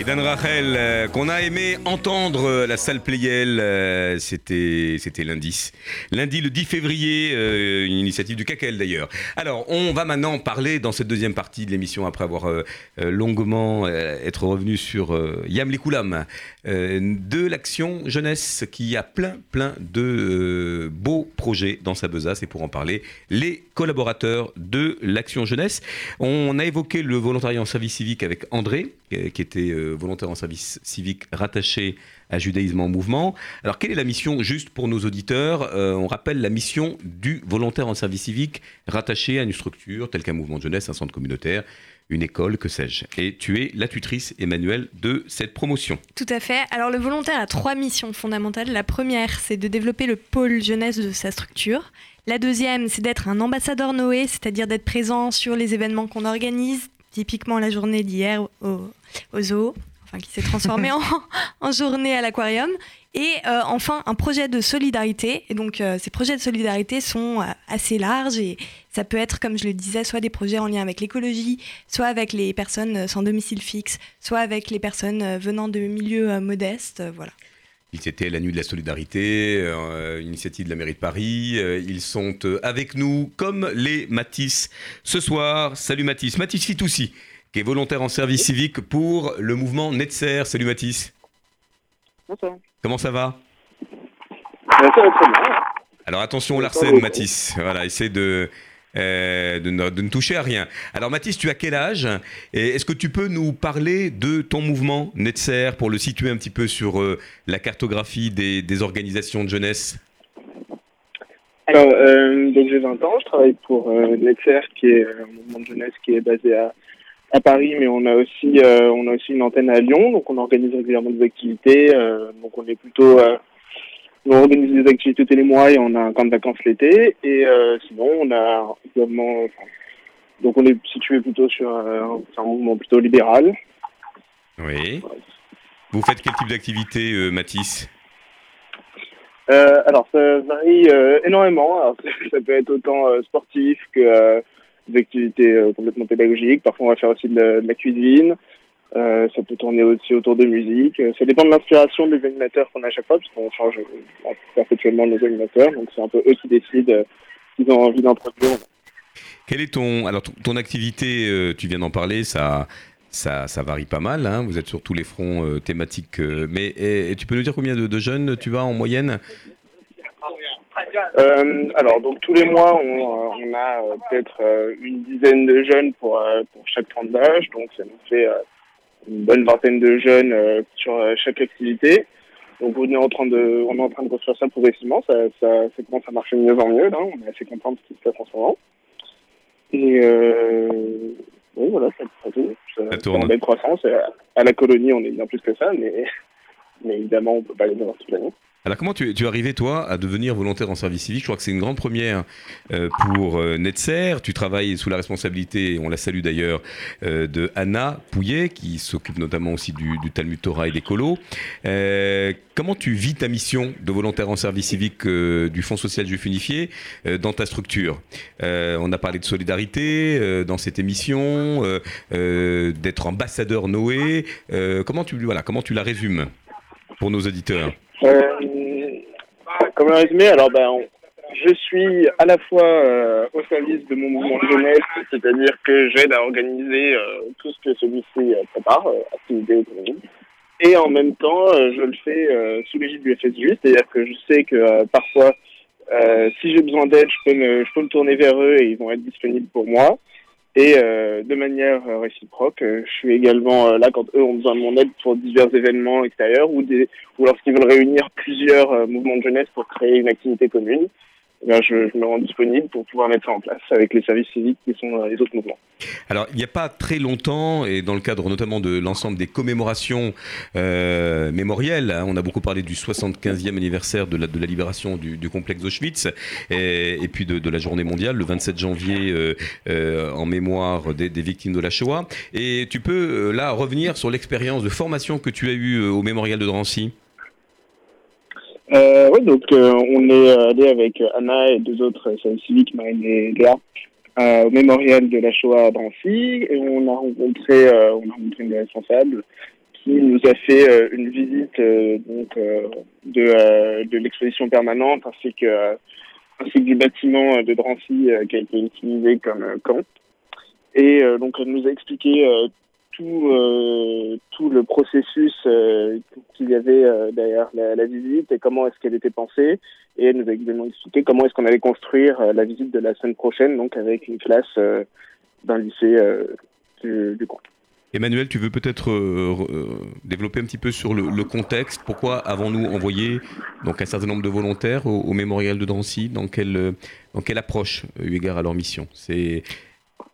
Speaker 4: Idan Rachel, euh, qu'on a aimé entendre euh, la salle Playel, euh, c'était lundi. Lundi le 10 février, euh, une initiative du CACEL d'ailleurs. Alors, on va maintenant parler dans cette deuxième partie de l'émission, après avoir longuement être revenu sur Yam Likoulam, de l'action jeunesse qui a plein plein de beaux projets dans sa besace. Et pour en parler, les collaborateurs de l'action jeunesse. On a évoqué le volontariat en service civique avec André, qui était euh, volontaire en service civique rattaché à Judaïsme en mouvement. Alors, quelle est la mission, juste pour nos auditeurs Euh, On rappelle la mission du volontaire en service civique rattaché à une structure telle qu'un mouvement de jeunesse, un centre communautaire, une école, que sais-je. Et tu es la tutrice, Emmanuel, de cette promotion.
Speaker 9: Tout à fait. Alors le volontaire a trois missions fondamentales. La première, c'est de développer le pôle jeunesse de sa structure. La deuxième, c'est d'être un ambassadeur Noé, c'est-à-dire d'être présent sur les événements qu'on organise, typiquement la journée d'hier au, au zoo, enfin qui s'est transformée en, en journée à l'aquarium. Et euh, enfin, un projet de solidarité. Et donc, euh, ces projets de solidarité sont euh, assez larges et ça peut être, comme je le disais, soit des projets en lien avec l'écologie, soit avec les personnes sans domicile fixe, soit avec les personnes euh, venant de milieux euh, modestes. euh, voilà.
Speaker 4: C'était la nuit de la solidarité, euh, initiative de la mairie de Paris. Euh, ils sont euh, avec nous comme les Matisse ce soir. Salut Matisse. Matisse Fitoussi, qui est volontaire en service civique pour le mouvement Netzer. Salut Matisse.
Speaker 12: Bonsoir.
Speaker 4: Comment ça va? Alors attention au Larsen, Mathis. Voilà, essaie de, euh, de, ne, de ne toucher à rien. Alors Mathis, tu as quel âge? Et est-ce que tu peux nous parler de ton mouvement Netzer pour le situer un petit peu sur euh, la cartographie des, des organisations de jeunesse?
Speaker 12: Alors, euh, donc j'ai 20 ans, je travaille pour Netzer, qui est un mouvement de jeunesse qui est basé à, à Paris, mais on a aussi euh, on a aussi une antenne à Lyon, donc on organise régulièrement des activités. euh, donc on est plutôt euh, on organise des activités tous les mois et on a un camp de vacances l'été. Et sinon on a également enfin, donc on est situé plutôt sur un mouvement plutôt libéral.
Speaker 4: Oui. Vous faites quel type d'activité, Mathis?
Speaker 12: Alors, ça varie énormément. Alors, ça peut être autant sportif que des activités euh, complètement pédagogiques. Parfois, on va faire aussi de la, cuisine. Euh, ça peut tourner aussi autour de musique. Euh, Ça dépend de l'inspiration des animateurs qu'on a à chaque fois, parce qu'on change perpétuellement nos animateurs. Donc, c'est un peu eux qui décident qu'ils ont envie d'introduire.
Speaker 4: Quel est ton alors ton, activité Tu viens d'en parler, ça. Ça, varie pas mal, hein, vous êtes sur tous les fronts thématiques. mais tu peux nous dire combien de, de jeunes tu as en moyenne?
Speaker 12: Euh, alors, donc tous les mois, on, euh, on a euh, peut-être euh, une dizaine de jeunes pour, pour chaque tranche d'âge. Donc, ça nous fait une bonne vingtaine de jeunes sur chaque activité. Donc on est en train de, on est en train de construire ça progressivement. Ça, ça, ça commence à marcher de mieux en mieux. Là, on est assez content de ce qui se passe en ce moment. Et oui, voilà, ça, ça, ça,
Speaker 4: Ça tourne.
Speaker 12: En belle croissance. À la colonie, on est bien plus que ça, mais, mais évidemment, on peut pas aller dans toute l'année.
Speaker 4: Alors comment tu, tu es arrivé toi à devenir volontaire en service civique? Je crois que c'est une grande première euh, pour euh, Netzer. Tu travailles sous la responsabilité, on la salue d'ailleurs, euh, de Anna Pouillet qui s'occupe notamment aussi du, du Talmud Torah et des colos. Euh, comment tu vis ta mission de volontaire en service civique euh, du Fonds social juif unifié euh, dans ta structure? On a parlé de solidarité dans cette émission, d'être ambassadeur Noé. Comment tu voilà comment tu la résumes pour nos auditeurs?
Speaker 12: Euh, comme un résumé, alors ben, je suis à la fois euh, au service de mon mouvement de jeunesse, c'est-à-dire que j'aide à organiser euh, tout ce que celui-ci euh, prépare, euh, activités économiques, et en même temps, euh, je le fais sous l'égide du FSU, c'est-à-dire que je sais que parfois, si j'ai besoin d'aide, je peux, me, je peux me tourner vers eux et ils vont être disponibles pour moi. Et euh, de manière euh, réciproque, euh, je suis également là quand eux ont besoin de mon aide pour divers événements extérieurs ou, des, ou lorsqu'ils veulent réunir plusieurs mouvements de jeunesse pour créer une activité commune. Eh bien, je, me rends disponible pour pouvoir mettre ça en place avec les services civiques qui sont euh, les autres mouvements.
Speaker 4: Alors, il n'y a pas très longtemps, et dans le cadre notamment de l'ensemble des commémorations euh, mémorielles, hein, on a beaucoup parlé du 75e anniversaire de la, libération du, complexe Auschwitz, et, puis de, la journée mondiale, le 27 janvier, euh, en mémoire des, des victimes de la Shoah. Et tu peux, là, revenir sur l'expérience de formation que tu as eue au mémorial de Drancy?
Speaker 12: Euh, oui, donc euh, on est euh, allé avec euh, Anna et deux autres services civiques, Marine et Léa, euh, au mémorial de la Shoah à Drancy et on a rencontré, euh, on a rencontré une responsable qui nous a fait une visite donc de, de l'exposition permanente ainsi que ainsi que du bâtiment de Drancy qui a été utilisé comme camp. Et donc elle nous a expliqué tout, euh, tout le processus euh, qu'il y avait euh, derrière la, visite et comment est-ce qu'elle était pensée. Et elle nous a également expliqué comment est-ce qu'on allait construire la visite de la semaine prochaine, donc avec une classe d'un lycée du, du coin.
Speaker 4: Emmanuel, tu veux peut-être re- développer un petit peu sur le, contexte? Pourquoi avons-nous envoyé donc, un certain nombre de volontaires au, mémorial de Drancy? Dans quelle, dans quelle approche, eu égard à leur mission? C'est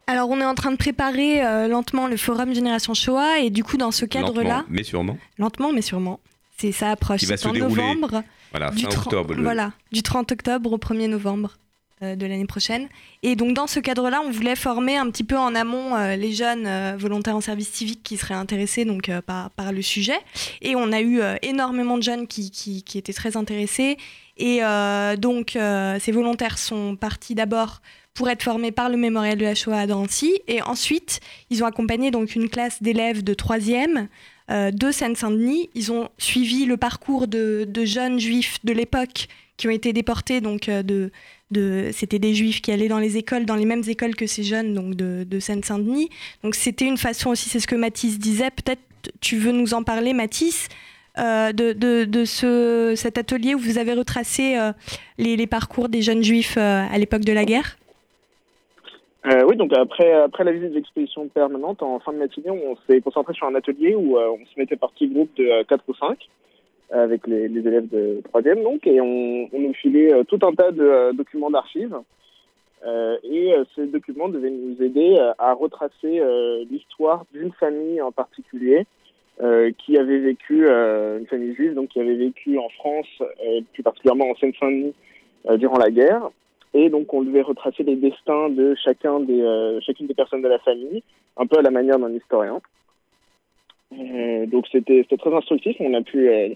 Speaker 9: Alors, on est en train de préparer euh, lentement le forum Génération Shoah et du coup, dans ce cadre-là,
Speaker 4: lentement, mais sûrement.
Speaker 9: lentement mais sûrement, c'est ça approche.
Speaker 4: Va se
Speaker 9: en
Speaker 4: dérouler,
Speaker 9: novembre.
Speaker 4: voilà,
Speaker 9: du
Speaker 4: fin
Speaker 9: 30
Speaker 4: octobre, le-
Speaker 9: Voilà, du 30 octobre au 1er novembre euh, de l'année prochaine. Et donc, dans ce cadre-là, on voulait former un petit peu en amont euh, les jeunes volontaires en service civique qui seraient intéressés donc, par, par le sujet. Et on a eu énormément de jeunes qui, qui, qui étaient très intéressés. Et donc, ces volontaires sont partis d'abord pour être formés par le mémorial de la Shoah à Drancy. Et ensuite, ils ont accompagné donc une classe d'élèves de 3e euh, de Seine-Saint-Denis. Ils ont suivi le parcours de, de jeunes juifs de l'époque qui ont été déportés. Donc, euh, de, de, c'était des juifs qui allaient dans les écoles, dans les mêmes écoles que ces jeunes donc de, de Seine-Saint-Denis. Donc, c'était une façon aussi, c'est ce que Mathis disait. Peut-être tu veux nous en parler, Mathis euh, de, de, de ce, cet atelier où vous avez retracé les, les parcours des jeunes juifs à l'époque de la guerre?
Speaker 12: Euh, oui, donc après, après la visite d'exposition permanente, en fin de matinée, on s'est concentré sur un atelier où euh, on se mettait par petits groupes de 4 ou 5 avec les, élèves de 3e, donc, et on, nous filait euh, tout un tas de euh, documents d'archives. Euh, et euh, ces documents devaient nous aider euh, à retracer euh, l'histoire d'une famille en particulier euh, qui avait vécu, euh, une famille juive, donc qui avait vécu en France, euh, plus particulièrement en Seine-Saint-Denis, euh, durant la guerre. Et donc, on devait retracer les destins de chacun des, euh, chacune des personnes de la famille, un peu à la manière d'un historien. Euh, donc, c'était très instructif. On a pu, euh,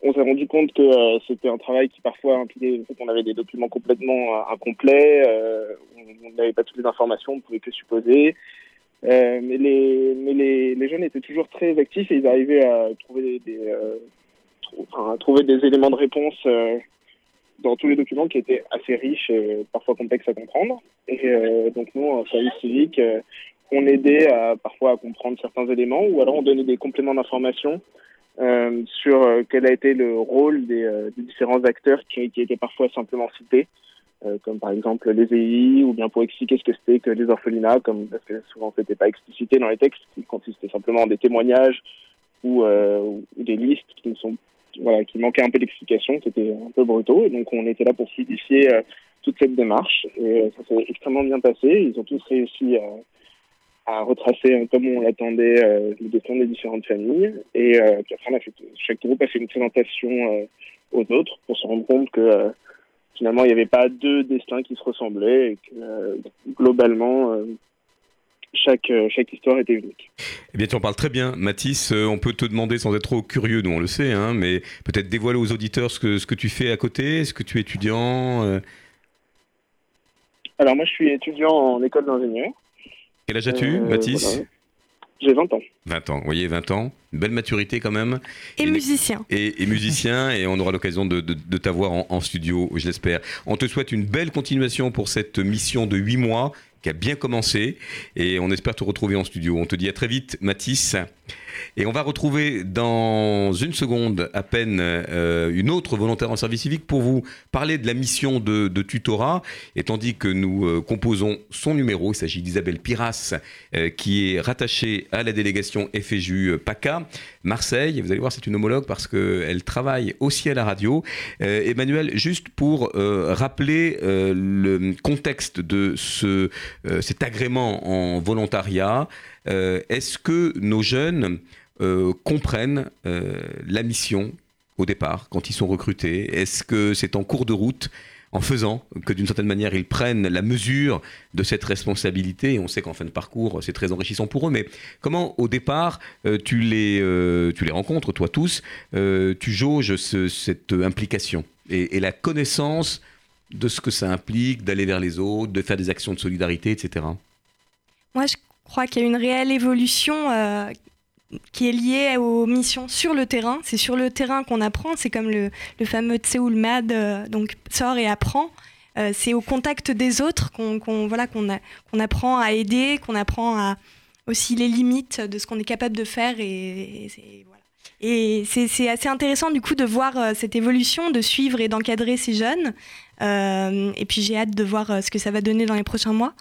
Speaker 12: on s'est rendu compte que c'était un travail qui parfois impliquait le qu'on avait des documents complètement incomplets, on n'avait pas toutes les informations, on pouvait que supposer. Mais les, mais les, les jeunes étaient toujours très actifs et ils arrivaient à trouver des, à trouver des éléments de réponse dans tous les documents qui étaient assez riches et parfois complexes à comprendre. Et euh, donc nous, en service civique, euh, on aidait parfois à comprendre certains éléments ou alors on donnait des compléments d'information euh, sur quel a été le rôle des, différents acteurs qui, étaient parfois simplement cités, comme par exemple les EI, ou bien pour expliquer ce que c'était que les orphelinats, comme parce que souvent c'était pas explicité dans les textes, qui consistaient simplement en des témoignages ou, ou des listes qui ne sont voilà, qui manquaient un peu d'explication, qui étaient un peu brutaux. Et donc, on était là pour fluidifier toute cette démarche. Et ça s'est extrêmement bien passé. Ils ont tous réussi à retracer comme on l'attendait euh, le destin des différentes familles. Et euh, puis après, on a fait, chaque groupe a fait une présentation euh, aux autres pour se rendre compte que euh, finalement, il n'y avait pas deux destins qui se ressemblaient et que globalement, chaque, chaque histoire était unique.
Speaker 4: Eh bien, tu en parles très bien, Mathis. on peut te demander, sans être trop curieux, nous on le sait, hein, mais peut-être dévoiler aux auditeurs ce que, ce que tu fais à côté. Est-ce que tu es étudiant
Speaker 12: Alors, moi, je suis étudiant en école d'ingénieur.
Speaker 4: Quel âge as-tu,
Speaker 12: Euh,
Speaker 4: Mathis?
Speaker 12: J'ai 20 ans.
Speaker 4: 20 ans, vous voyez, 20 ans, une belle maturité quand même.
Speaker 9: Et musicien.
Speaker 4: Et, et musicien, et on aura l'occasion de, de- de t'avoir en, en studio, je l'espère. On te souhaite une belle continuation pour cette mission de 8 mois qui a bien commencé, et on espère te retrouver en studio. On te dit à très vite, Mathis. Et on va retrouver dans une seconde à peine euh, une autre volontaire en service civique pour vous parler de la mission de, tutorat. Et tandis que nous euh, composons son numéro, il s'agit d'Isabelle Piras, euh, qui est rattachée à la délégation FJU PACA, Marseille. Vous allez voir, c'est une homologue parce qu'elle travaille aussi à la radio. Emmanuel, juste pour rappeler le contexte de ce, cet agrément en volontariat, est-ce que nos jeunes euh, comprennent euh, la mission au départ quand ils sont recrutés? Est-ce que c'est en cours de route en faisant que d'une certaine manière ils prennent la mesure de cette responsabilité? On sait qu'en fin de parcours c'est très enrichissant pour eux mais comment au départ euh, tu, les, euh, tu les rencontres toi tous euh, tu jauges ce- cette implication et, et la connaissance de ce que ça implique d'aller vers les autres de faire des actions de solidarité etc
Speaker 9: Moi, je crois qu'il y a une réelle évolution euh, qui est liée aux missions sur le terrain. C'est sur le terrain qu'on apprend. C'est comme le, fameux Tseoul Mad, euh, donc sort et apprend. Euh, c'est au contact des autres qu'on voilà, qu'on apprend à aider, qu'on apprend à aussi les limites de ce qu'on est capable de faire. Et, et c'est- assez intéressant du coup de voir cette évolution, de suivre et d'encadrer ces jeunes. Euh, et puis j'ai hâte de voir euh, ce que ça va donner dans les prochains mois.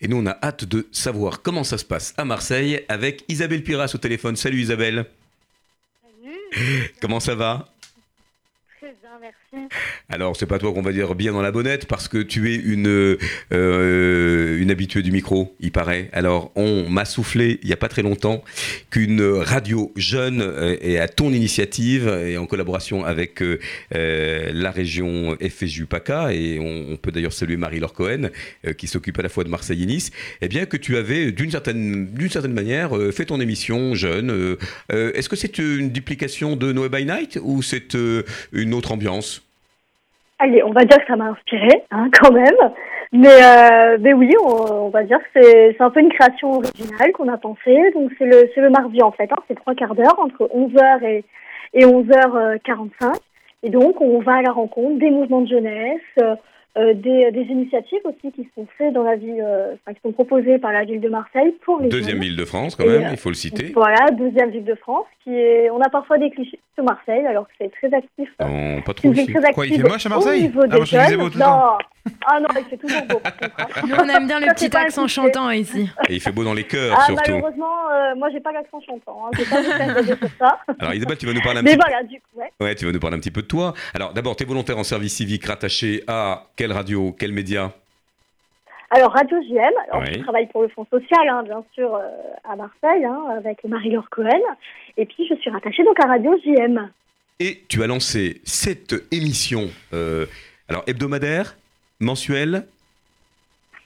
Speaker 4: Et nous, on a hâte de savoir comment ça se passe à Marseille avec Isabelle Piras au téléphone. Salut Isabelle. Comment ça va?
Speaker 13: Très bien,
Speaker 4: Alors, c'est pas toi qu'on va dire bien dans la bonnette parce que tu es une, euh, habituée du micro, il paraît. Alors, on m'a soufflé il y a pas très longtemps qu'une radio jeune euh, est à ton initiative et en collaboration avec euh, euh, la région FSJU PACA et on, peut d'ailleurs saluer Marie-Laure Cohen euh, qui s'occupe à la fois de Marseille et Nice. Eh bien, que tu avais d'une certaine, certaine manière euh, fait ton émission jeune. Euh, euh, Est-ce que c'est une duplication de Noé by Night ou c'est euh, une autre ambiance
Speaker 13: Allez, on va dire que ça m'a inspiré, hein, quand même. Mais, euh, mais oui, on, va dire que c'est un peu une création originale qu'on a pensée. Donc c'est le, le mardi en fait, hein, c'est trois quarts d'heure, entre 11h et, et 11h45. Et donc on va à la rencontre des mouvements de jeunesse, euh, euh, des, des initiatives aussi qui sont faites dans la ville, euh, enfin, qui sont proposées par la ville de Marseille pour les
Speaker 4: Deuxième
Speaker 13: jeunes.
Speaker 4: ville de France, quand même,
Speaker 13: euh,
Speaker 4: il faut le citer.
Speaker 13: Voilà, deuxième ville de France, qui est. On a parfois des clichés sur Marseille, alors que c'est très actif.
Speaker 4: Non, pas trop
Speaker 13: très
Speaker 5: Quoi, il fait moche à Marseille?
Speaker 13: Au niveau
Speaker 5: Ah,
Speaker 13: des
Speaker 5: moi, je
Speaker 13: jeunes.
Speaker 5: beau tout
Speaker 13: non. Ah non, il fait toujours beau. hein.
Speaker 8: Nous, on aime bien le
Speaker 13: Ça, c'est
Speaker 8: petit accent chantant ici.
Speaker 4: Et il fait beau dans les cœurs,
Speaker 13: Ah,
Speaker 4: surtout.
Speaker 13: malheureusement, euh, moi, j'ai pas l'accent chantant. Hein. Pas de ça.
Speaker 4: Alors, Isabelle, tu vas nous parler un
Speaker 13: Mais
Speaker 4: petit
Speaker 13: voilà, du coup, ouais.
Speaker 4: Ouais, tu vas nous parler un petit peu de toi. Alors, d'abord, tu es volontaire en service civique rattaché à quelle radio, quel média?
Speaker 13: Alors, Radio JM, alors, je travaille pour le Fonds social, hein, bien sûr, euh, à Marseille, hein, avec Marie-Laure Cohen. Et puis, je suis rattachée donc à Radio JM.
Speaker 4: Et tu as lancé cette émission, euh, alors hebdomadaire, mensuelle,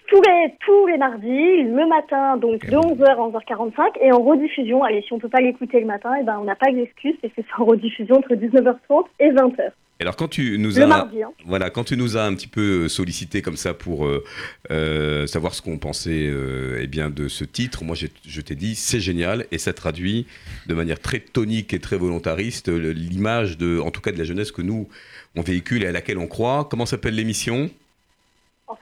Speaker 13: Tous les, tous les mardis, le matin, donc de 11h à 11h45, et en rediffusion. Allez, si on peut pas l'écouter le matin, eh ben, on n'a pas d'excuse, parce que c'est en rediffusion entre 19h30 et 20h.
Speaker 4: Alors quand tu nous
Speaker 13: Le
Speaker 4: as
Speaker 13: mardi, hein.
Speaker 4: voilà quand tu nous as un petit peu sollicité comme ça pour euh, euh, savoir ce qu'on pensait euh, eh bien de ce titre, moi j'ai- je t'ai dit c'est génial et ça traduit de manière très tonique et très volontariste l'image de en tout cas de la jeunesse que nous on véhicule et à laquelle on croit. Comment s'appelle l'émission?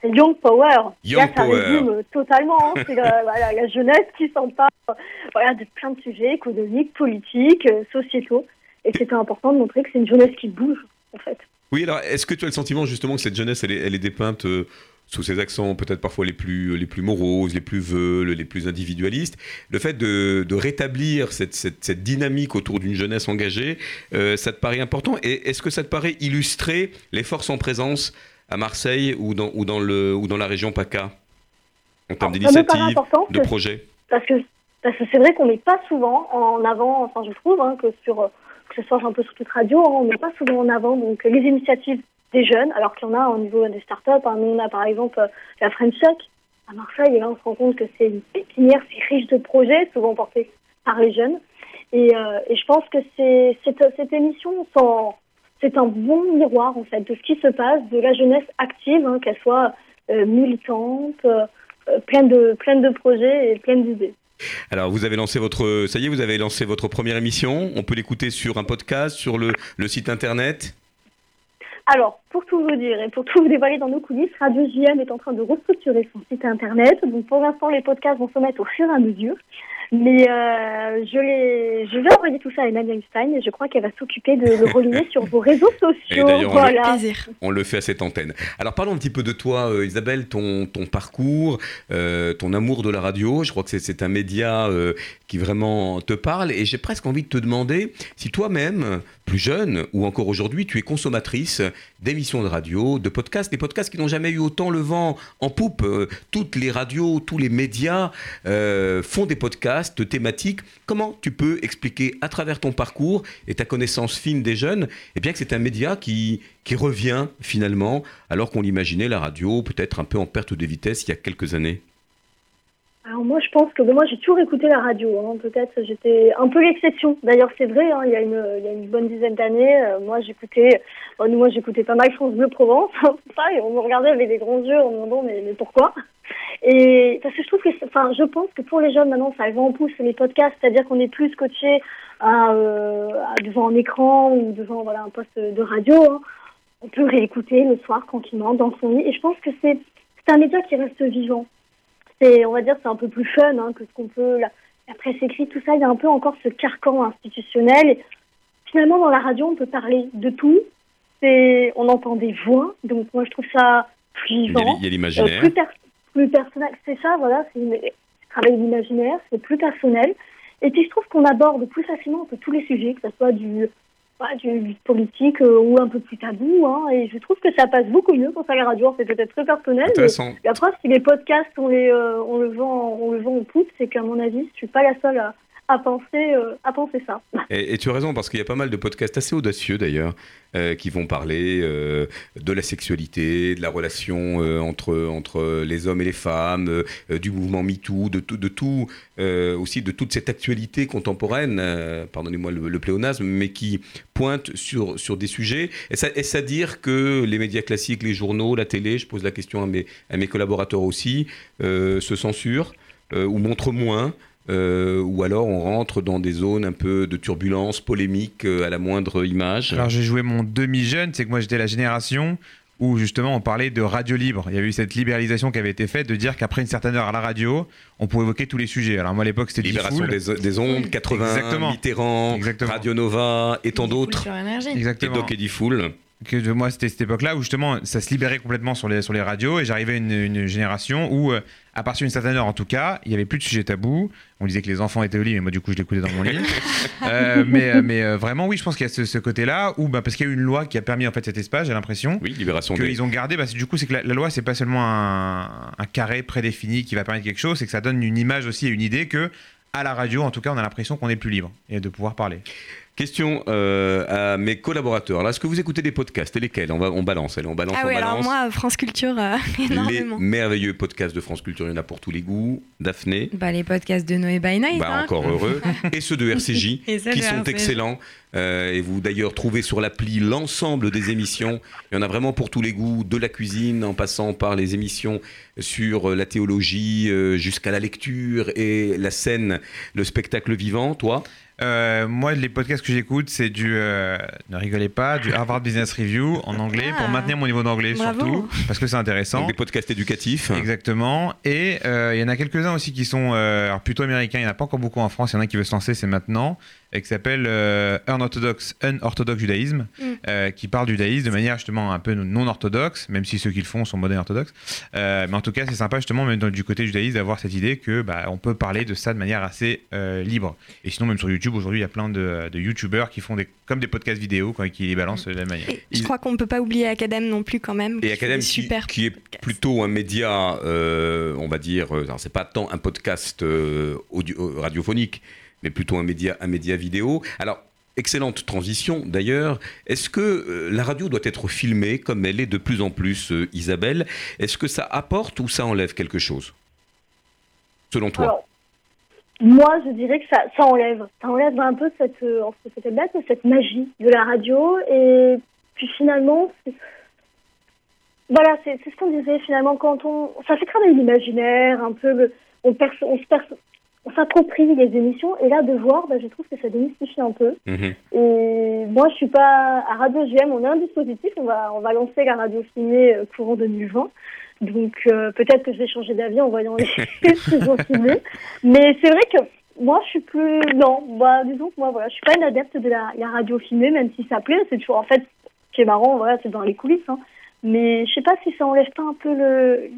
Speaker 13: C'est Young Power.
Speaker 4: Young
Speaker 13: Là, ça
Speaker 4: Power.
Speaker 13: résume euh, totalement. hein. C'est la, la jeunesse qui s'empare euh, voilà, de plein de sujets économiques, politiques, euh, sociétaux. Et c'était important de montrer que c'est une jeunesse qui bouge, en fait.
Speaker 4: Oui, alors est-ce que tu as le sentiment justement que cette jeunesse, elle est, elle est dépeinte euh, sous ces accents peut-être parfois les plus, les plus moroses, les plus veules, les plus individualistes, le fait de, de rétablir cette, cette, cette, dynamique autour d'une jeunesse engagée, euh, ça te paraît important? Et est-ce que ça te paraît illustrer les forces en présence à Marseille ou dans, ou dans, le, ou dans la région PACA en termes d'initiative, de projet
Speaker 13: Parce que parce que c'est vrai qu'on n'est pas souvent en avant, enfin je trouve hein, que sur que ce soit un peu sur toute radio, hein, on n'est pas souvent en avant donc les initiatives des jeunes, alors qu'il y en a au niveau des startups. Hein. Nous, on a par exemple euh, la French Tech à Marseille, et là, on se rend compte que c'est une pépinière, c'est riche de projets, souvent portés par les jeunes. Et, euh, et je pense que c'est cette, cette émission, c'est un bon miroir, en fait, de ce qui se passe, de la jeunesse active, hein, qu'elle soit euh, militante, euh, pleine, de, pleine de projets et pleine d'idées.
Speaker 4: Alors, vous avez lancé votre, ça y est, vous avez lancé votre première émission. On peut l'écouter sur un podcast, sur le, le site internet.
Speaker 13: Alors, pour tout vous dire et pour tout vous dévoiler dans nos coulisses, Radio JM est en train de restructurer son site internet. Donc, pour l'instant, les podcasts vont se mettre au fur et à mesure. Mais euh, je, vais envoyer tout ça à Emmanuel Stein et je crois qu'elle va s'occuper de le relayer sur vos réseaux sociaux.
Speaker 4: Voilà. On, le, fait à cette antenne. Alors parlons un petit peu de toi, euh, Isabelle, ton, ton parcours, euh, ton amour de la radio. Je crois que c'est un média euh, qui vraiment te parle et j'ai presque envie de te demander si toi-même, plus jeune ou encore aujourd'hui, tu es consommatrice d'émissions de radio, de podcasts, des podcasts qui n'ont jamais eu autant le vent en poupe. toutes les radios, tous les médias font des podcasts thématique. Comment tu peux expliquer à travers ton parcours et ta connaissance fine des jeunes eh bien que c'est un média qui, qui revient finalement alors qu'on l'imaginait la radio peut-être un peu en perte de vitesse il y a quelques années?
Speaker 13: Alors moi je pense que moi j'ai toujours écouté la radio. Hein. Peut-être j'étais un peu l'exception. D'ailleurs c'est vrai, hein, il, y a une, il y a une bonne dizaine d'années, euh, moi j'écoutais, moi j'écoutais pas mal France Bleu Provence, et on me regardait avec des grands yeux en me demandant mais, mais pourquoi? Et parce que je trouve que, enfin je pense que pour les jeunes maintenant ça va en pouce les podcasts, c'est-à-dire qu'on est plus coaché euh, devant un écran ou devant voilà un poste de radio. Hein. On peut réécouter le soir tranquillement dans son lit et je pense que c'est c'est un média qui reste vivant on va dire, c'est un peu plus fun hein, que ce qu'on peut. La, presse écrite, tout ça, il y a un peu encore ce carcan institutionnel. finalement, dans la radio, on peut parler de tout. on entend des voix, donc moi je trouve ça plus vivant.
Speaker 4: Il y a l'imaginaire.
Speaker 13: Euh, plus, personnel. C'est ça, voilà. C'est travail d'imaginaire, c'est plus personnel. Et puis je trouve qu'on aborde plus facilement tous les sujets, que ce soit du du, politique euh, ou un peu plus tabou. Hein, et je trouve que ça passe beaucoup mieux quand ça la radio. C'est peut-être très personnel. Mais la preuve, si les podcasts, on, les, euh, on, le vend, on le vend au poutre, c'est qu'à mon avis, je suis pas la seule à, à penser, euh, à penser ça.
Speaker 4: Et, tu as raison, parce qu'il y a pas mal de podcasts assez audacieux d'ailleurs, euh, qui vont parler euh, de la sexualité, de la relation entre, entre les hommes et les femmes, du mouvement MeToo, de de tout aussi de toute cette actualité contemporaine, pardonnez-moi le, pléonasme, mais qui pointe sur, sur des sujets. Est-ce à, dire que les médias classiques, les journaux, la télé, je pose la question à mes, à mes collaborateurs aussi, se censurent ou montrent moins euh, ou alors on rentre dans des zones un peu de turbulence, polémique euh, à la moindre image
Speaker 5: Alors j'ai joué mon demi-jeune, c'est que moi j'étais la génération où justement on parlait de radio libre. Il y avait eu cette libéralisation qui avait été faite de dire qu'après une certaine heure à la radio, on pouvait évoquer tous les sujets. Alors moi à l'époque c'était
Speaker 4: Libération des, des, ondes, 80, Exactement. Mitterrand, Radio Nova et tant d'autres.
Speaker 5: Exactement.
Speaker 4: Et Doc Eddie Fool
Speaker 5: que moi c'était cette époque-là où justement ça se libérait complètement sur les, sur les radios et j'arrivais à une, génération où euh, à partir d'une certaine heure en tout cas il n'y avait plus de sujet tabou on disait que les enfants étaient au lit mais moi du coup je l'écoutais dans mon lit. Euh, mais, euh, mais vraiment oui je pense qu'il y a ce, côté-là où bah, parce qu'il y a eu une loi qui a permis en fait cet espace j'ai l'impression
Speaker 4: oui libération
Speaker 5: qu'ils ont gardé. Bah, du coup c'est que la, loi c'est pas seulement un, un, carré prédéfini qui va permettre quelque chose c'est que ça donne une image aussi et une idée que à la radio en tout cas on a l'impression qu'on est plus libre et de pouvoir parler
Speaker 4: Question euh, à mes collaborateurs. Alors, est-ce que vous écoutez des podcasts? Et lesquels? On, va, on balance, allez, on balance,
Speaker 9: ah
Speaker 4: oui,
Speaker 9: alors moi, France Culture, euh, énormément.
Speaker 4: Les merveilleux podcasts de France Culture, il y en a pour tous les goûts. Daphné
Speaker 8: bah, Les podcasts de Noé by Night.
Speaker 4: Bah,
Speaker 8: hein.
Speaker 4: Encore heureux. et ceux de RCJ, qui sont excellents. Euh, et vous d'ailleurs trouvez sur l'appli l'ensemble des émissions. Il y en a vraiment pour tous les goûts, de la cuisine en passant par les émissions sur la théologie jusqu'à la lecture et la scène, le spectacle vivant. Toi
Speaker 5: euh, moi, les podcasts que j'écoute, c'est du, euh, ne rigolez pas, du Harvard Business Review en anglais pour ah. maintenir mon niveau d'anglais surtout, parce que c'est intéressant.
Speaker 4: Donc des podcasts éducatifs.
Speaker 5: Exactement. Et euh, il y en a quelques-uns aussi qui sont plutôt américains. Il n'y en a pas encore beaucoup en France. Il y en a qui veulent se lancer, c'est maintenant, et qui s'appelle Earn unorthodoxe, unorthodoxe judaïsme,
Speaker 9: Mm.
Speaker 5: euh, qui parle du judaïsme de manière justement un peu non orthodoxe, même si ceux qui le font sont modernes orthodoxes. Euh, mais en tout cas, c'est sympa justement, même dans- du côté judaïsme, d'avoir cette idée que bah, on peut parler de ça de manière assez euh, libre. Et sinon, même sur YouTube, aujourd'hui, il y a plein de, de YouTubeurs qui font des, comme des podcasts vidéo, quand, qui les balancent de la même manière.
Speaker 9: Je crois qu'on ne peut pas oublier Academ non plus quand même.
Speaker 4: Et
Speaker 9: qui
Speaker 4: Academ qui,
Speaker 9: super
Speaker 4: qui est plutôt un média, euh, on va dire, euh, c'est pas tant un podcast euh, audio- euh, radiophonique, mais plutôt un média, un média vidéo. Alors, excellente transition d'ailleurs. Est-ce que euh, la radio doit être filmée comme elle est de plus en plus, euh, Isabelle? Est-ce que ça apporte ou ça enlève quelque chose Selon toi?
Speaker 13: Moi, je dirais que ça, ça enlève. Ça enlève un peu cette, euh, cette magie de la radio. Et puis finalement, voilà, c'est ce qu'on disait finalement quand on. Ça fait travailler l'imaginaire, un peu. le- on, perce- on se perce- s'approprie les émissions. Et là, de voir, bah, je trouve que ça démystifie un peu.
Speaker 4: Mhm.
Speaker 13: Et moi, je suis pas à Radio GM. On a un dispositif. On va, on va lancer la radio filmée euh, courant 2020. Donc euh, peut-être que je vais changer d'avis en voyant les studios filmés. Mais c'est vrai que moi, je suis plus. Non, bah, disons que moi, voilà, je suis pas une adepte de la, la radio filmée, même si ça plaît. C'est toujours. En fait, ce qui est marrant, voilà, c'est dans les coulisses. Hein. Mais je sais pas si ça enlève pas un peu le,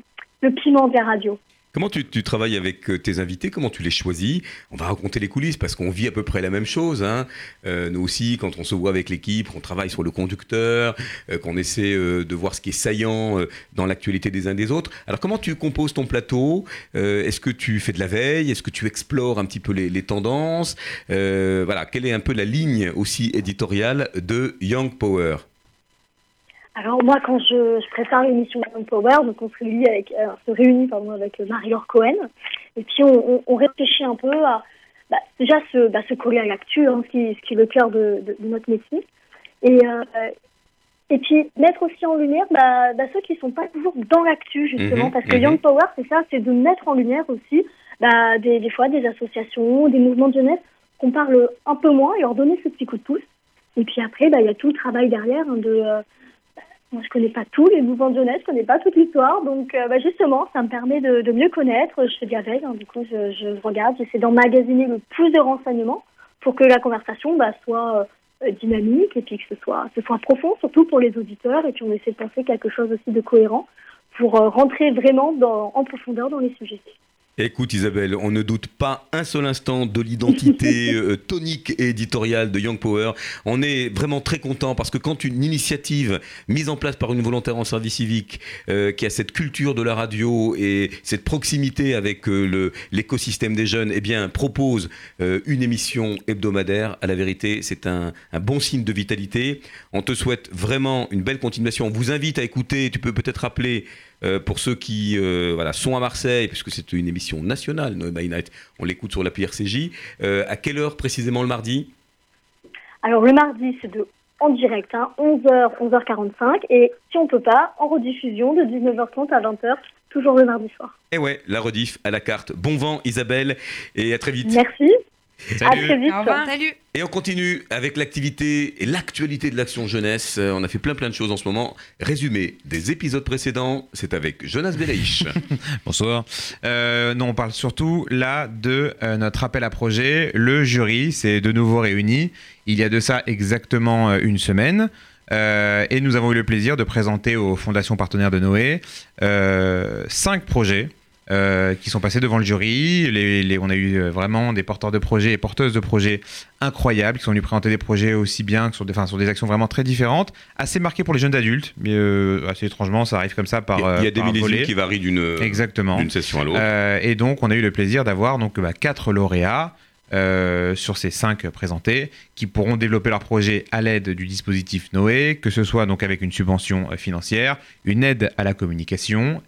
Speaker 13: le piment de la radio.
Speaker 4: Comment tu, travailles avec euh, tes invités? Comment tu les choisis? On va raconter les coulisses parce qu'on vit à peu près la même chose. hein. Euh, nous aussi, quand on se voit avec l'équipe, on travaille sur le conducteur, euh, qu'on essaie de voir ce qui est saillant dans l'actualité des uns des autres. Alors, comment tu composes ton plateau? Est-ce que tu fais de la veille? Est-ce que tu explores un petit peu les, les tendances? Voilà, quelle est un peu la ligne aussi éditoriale de Young Power?
Speaker 13: Alors moi, quand je, je prépare l'émission Young Power, donc on se réunit avec, euh, se réunit pardon, avec euh, Marie-Laure Cohen, et puis on, on- on réfléchit un peu à bah, déjà se, bah, se coller à l'actu, hein, ce, qui, ce qui est le cœur de, de- de notre métier, et, euh, et puis mettre aussi en lumière bah, bah, ceux qui sont pas toujours dans l'actu justement,
Speaker 14: Mhm,
Speaker 13: parce que
Speaker 14: mhm.
Speaker 13: Young Power, c'est ça, c'est de mettre en lumière aussi des, des fois des associations, des mouvements de jeunesse qu'on parle un peu moins et leur donner ce petit coup de pouce. Et puis après, bah, il y a tout le travail derrière hein, de euh, moi, je connais pas tous les mouvements de jeunesse, je connais pas toute l'histoire, donc euh, bah, justement, ça me permet de, mieux connaître. Je fais de hein, du coup, je, je regarde, j'essaie d'emmagasiner le plus de renseignements pour que la conversation bah, soit euh, dynamique et puis que ce soit, ce soit profond, surtout pour les auditeurs. Et puis on essaie de penser quelque chose aussi de cohérent pour euh, rentrer vraiment dans, en profondeur dans les sujets.
Speaker 4: Écoute Isabelle, on ne doute pas un seul instant de l'identité euh, tonique et éditoriale de Young Power. On est vraiment très content parce que quand une initiative mise en place par une volontaire en service civique euh, qui a cette culture de la radio et cette proximité avec euh, le- l'écosystème des jeunes, eh bien propose une émission hebdomadaire. À la vérité, c'est un, un bon signe de vitalité. On te souhaite vraiment une belle continuation. On vous invite à écouter. Tu peux peut-être rappeler euh, pour ceux qui euh, voilà, sont à Marseille, puisque c'est une émission nationale, No by Night, on l'écoute sur l'appli RCJ. Euh, à quelle heure précisément le mardi?
Speaker 13: Alors le mardi, c'est de en direct, hein, 11h, 11h45, et si on peut pas, en rediffusion de 19h30 à 20h, toujours le mardi soir.
Speaker 4: Et ouais, la rediff à la carte. Bon vent Isabelle, et à très vite.
Speaker 13: Merci. À très vite.
Speaker 8: Salut.
Speaker 4: Et on continue avec l'activité et l'actualité de l'Action Jeunesse. Euh, On a fait plein plein de choses en ce moment. Résumé des épisodes précédents, c'est avec Jonas Bereich.
Speaker 5: Bonsoir. Euh, non, on parle surtout là de euh, notre appel à projet. Le jury s'est de nouveau réuni. Il y a de ça exactement euh, une semaine. Euh, et nous avons eu le plaisir de présenter aux fondations partenaires de Noé euh, cinq projets. Euh, qui sont passés devant le jury. Les- les- on a eu euh, vraiment des porteurs de projets et porteuses de projets incroyables qui sont venus présenter des projets aussi bien que sur des, enfin, sur des actions vraiment très différentes, assez marquées pour les jeunes adultes, mais euh, assez étrangement, ça arrive comme ça par.
Speaker 4: Il y a- il y a des millésimes qui varient d'une session à l'autre.
Speaker 5: Euh, et donc, on a eu le plaisir d'avoir donc bah, quatre lauréats. euh, sur ces cinq présentés, qui pourront développer leur projet à l'aide du dispositif Noé, que ce soit donc avec une subvention financière, une aide à la communication,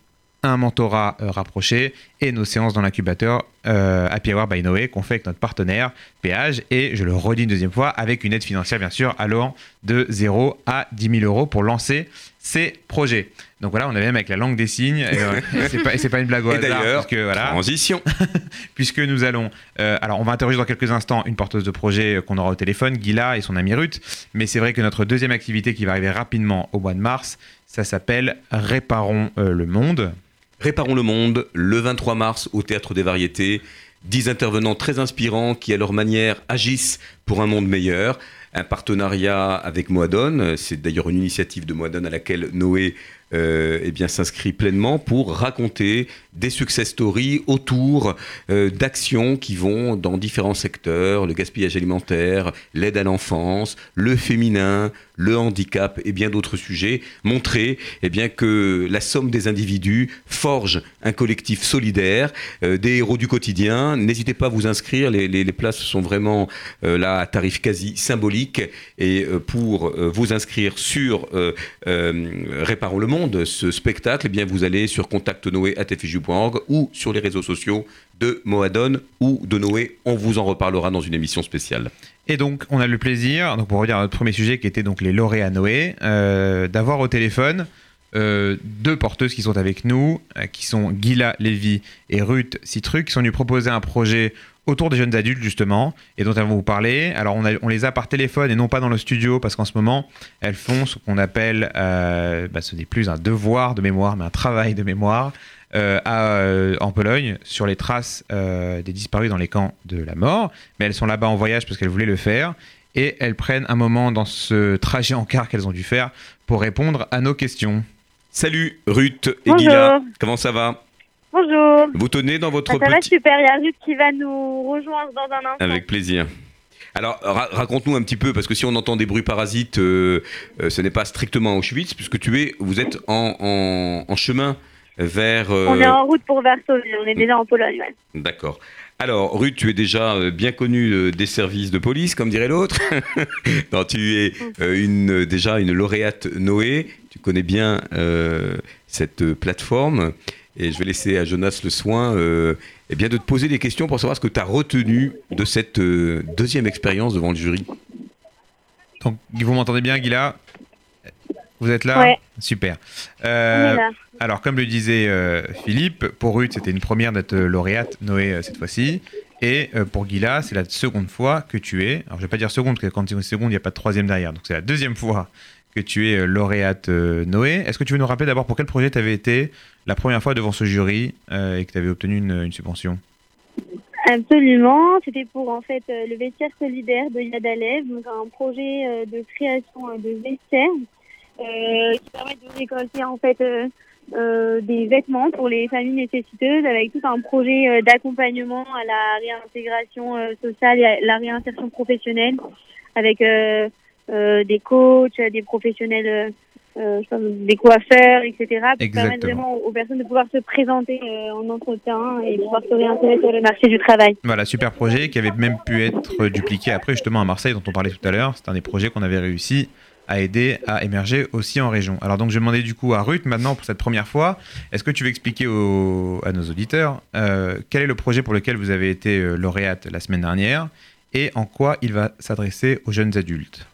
Speaker 5: un mentorat euh, rapproché et nos séances dans l'incubateur euh, Happy Hour by Noé qu'on fait avec notre partenaire Péage et je le redis une deuxième fois avec une aide financière bien sûr allant de 0 à 10 000 euros pour lancer ces projets. Donc voilà, on est même avec la langue des signes. Et, euh, c'est pas, une blague au
Speaker 4: Et
Speaker 5: hasard,
Speaker 4: d'ailleurs,
Speaker 5: puisque, voilà,
Speaker 4: transition.
Speaker 5: puisque nous allons. euh, alors, on va interroger dans quelques instants une porteuse de projet qu'on aura au téléphone, Gila et son amie Ruth. Mais c'est vrai que notre deuxième activité qui va arriver rapidement au mois de mars, ça s'appelle Réparons le monde.
Speaker 4: Réparons le monde, le 23 mars au Théâtre des Variétés. 10 intervenants très inspirants qui, à leur manière, agissent pour un monde meilleur. un partenariat avec Moadone. C'est d'ailleurs une initiative de Moadone à laquelle Noé euh, eh bien, s'inscrit pleinement pour raconter des success stories autour euh, d'actions qui vont dans différents secteurs, le gaspillage alimentaire, l'aide à l'enfance, le féminin, le handicap et bien d'autres sujets, montrer eh bien, que la somme des individus forge un collectif solidaire, euh, des héros du quotidien. N'hésitez pas à vous inscrire, les, places sont vraiment là à tarif quasi symbolique. Et pour vous inscrire sur Réparons le Monde, ce spectacle, eh bien, vous allez sur contactnoé.tfju.org ou sur les réseaux sociaux de Moadone ou de Noé. On vous en reparlera dans une émission spéciale.
Speaker 5: Et donc, on a le plaisir, donc pour revenir à notre premier sujet qui était donc les lauréats Noé, euh, d'avoir au téléphone euh, deux porteuses qui sont avec nous, euh, qui sont Gila Lévy et Ruth Citruc, qui sont venues proposer un projet autour des jeunes adultes justement, et dont elles vont vous parler. Alors, on, a- on les a par téléphone et non pas dans le studio, parce qu'en ce moment, elles font ce qu'on appelle, euh, bah, ce n'est plus un devoir de mémoire, mais un travail de mémoire. euh, à, euh, en Pologne sur les traces euh, des disparus dans les camps de la mort. Mais elles sont là-bas en voyage parce qu'elles voulaient le faire. Et elles prennent un moment dans ce trajet en car qu'elles ont dû faire pour répondre à nos questions.
Speaker 4: Salut Ruth et
Speaker 14: Bonjour.
Speaker 4: Gila, comment ça va?
Speaker 14: Bonjour.
Speaker 4: Vous tenez dans votre
Speaker 14: Ah, ça va super, il y a Ruth qui va nous rejoindre dans un instant.
Speaker 4: Avec plaisir. Alors, ra- raconte-nous un petit peu, parce que si on entend des bruits parasites, euh, euh, ce n'est pas strictement Auschwitz, puisque tu es, vous êtes en, en- en chemin vers... euh,
Speaker 14: On est en route pour Varsovie, on est déjà en Pologne. ouais.
Speaker 4: D'accord. Alors, Ruth, tu es déjà bien connue des services de police, comme dirait l'autre. tu es une, déjà une lauréate Noé. Tu connais bien cette plateforme. Et je vais laisser à Jonas le soin euh, eh bien, de te poser des questions pour savoir ce que tu as retenu de cette euh, deuxième expérience devant le jury.
Speaker 5: Donc, vous m'entendez bien, Guilla Vous êtes là?
Speaker 14: Ouais.
Speaker 5: Super. Euh,
Speaker 14: là.
Speaker 5: alors, comme le disait euh, Philippe, pour Ruth, c'était une première d'être lauréate Noé euh, cette fois-ci. Et pour Guilla, c'est la seconde fois que tu es. Alors, je vais pas dire seconde, parce que quand tu es seconde, il n'y a pas de troisième derrière. Donc, c'est la deuxième fois que tu es euh, lauréate euh, Noé. Est-ce que tu veux nous rappeler d'abord pour quel projet tu avais été la première fois devant ce jury euh, et que tu avais obtenu une, une subvention?
Speaker 14: Absolument, c'était pour en fait le vestiaire solidaire de Yad Alev, donc un projet de création de vestiaire qui permet de récolter en fait des vêtements pour les familles nécessiteuses avec tout un projet d'accompagnement à la réintégration sociale et à la réinsertion professionnelle avec des coachs, des professionnels, euh, euh, des coiffeurs, etc. pour permettre
Speaker 5: Exactement.
Speaker 14: vraiment aux personnes de pouvoir se présenter euh, en entretien et pouvoir se réinsérer sur le marché du travail.
Speaker 5: Voilà, super projet qui avait même pu être dupliqué après justement à Marseille dont on parlait tout à l'heure. C'est un des projets qu'on avait réussi à aider à émerger aussi en région. Alors donc je vais demander du coup à Ruth maintenant pour cette première fois, est-ce que tu veux expliquer à nos auditeurs euh, quel est le projet pour lequel vous avez été euh, lauréate la semaine dernière et en quoi il va s'adresser aux jeunes adultes?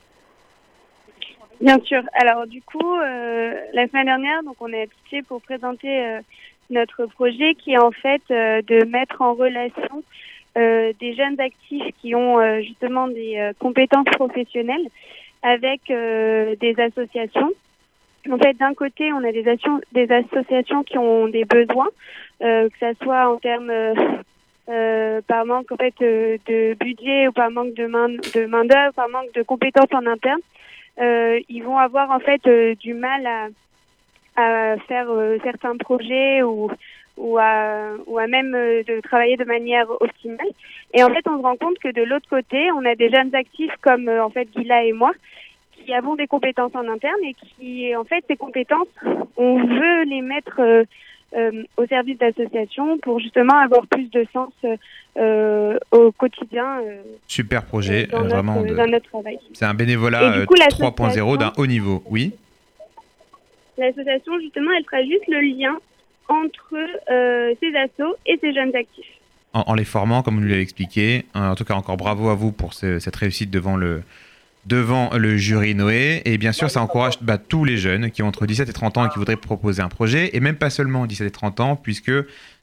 Speaker 14: Bien sûr. Alors du coup, euh, la semaine dernière, donc on est pitché pour présenter euh, notre projet qui est en fait euh, de mettre en relation euh, des jeunes actifs qui ont euh, justement des euh, compétences professionnelles avec des associations. En fait, d'un côté, on a des, asso- des associations qui ont des besoins, que ça soit en termes euh, par manque en fait euh, de budget ou par manque de main de main d'œuvre, par manque de compétences en interne ils vont avoir en fait euh, du mal à, à faire euh, certains projets ou ou à ou à même euh, de travailler de manière optimale. Et en fait, on se rend compte que de l'autre côté, on a des jeunes actifs comme euh, en fait Gila et moi qui avons des compétences en interne et qui en fait ces compétences, on veut les mettre euh, au service d'associations pour justement avoir plus de sens euh, au quotidien euh,
Speaker 5: Super projet,
Speaker 14: dans, notre,
Speaker 5: vraiment. de-
Speaker 14: dans notre travail.
Speaker 5: C'est un bénévolat
Speaker 14: Et du
Speaker 5: euh,
Speaker 14: coup,
Speaker 5: 3.0
Speaker 14: l'association-
Speaker 5: d'un haut niveau, oui
Speaker 14: L'association, justement, elle fera juste le lien entre ces assos et ces jeunes actifs.
Speaker 5: en, en les formant, comme vous nous l'avez expliqué. En tout cas, encore bravo à vous pour ce- cette réussite devant le, devant le jury Noé. Et bien sûr, ça encourage bah, tous les jeunes qui ont entre 17 et 30 ans et qui voudraient proposer un projet, et même pas seulement 17 et 30 ans, puisque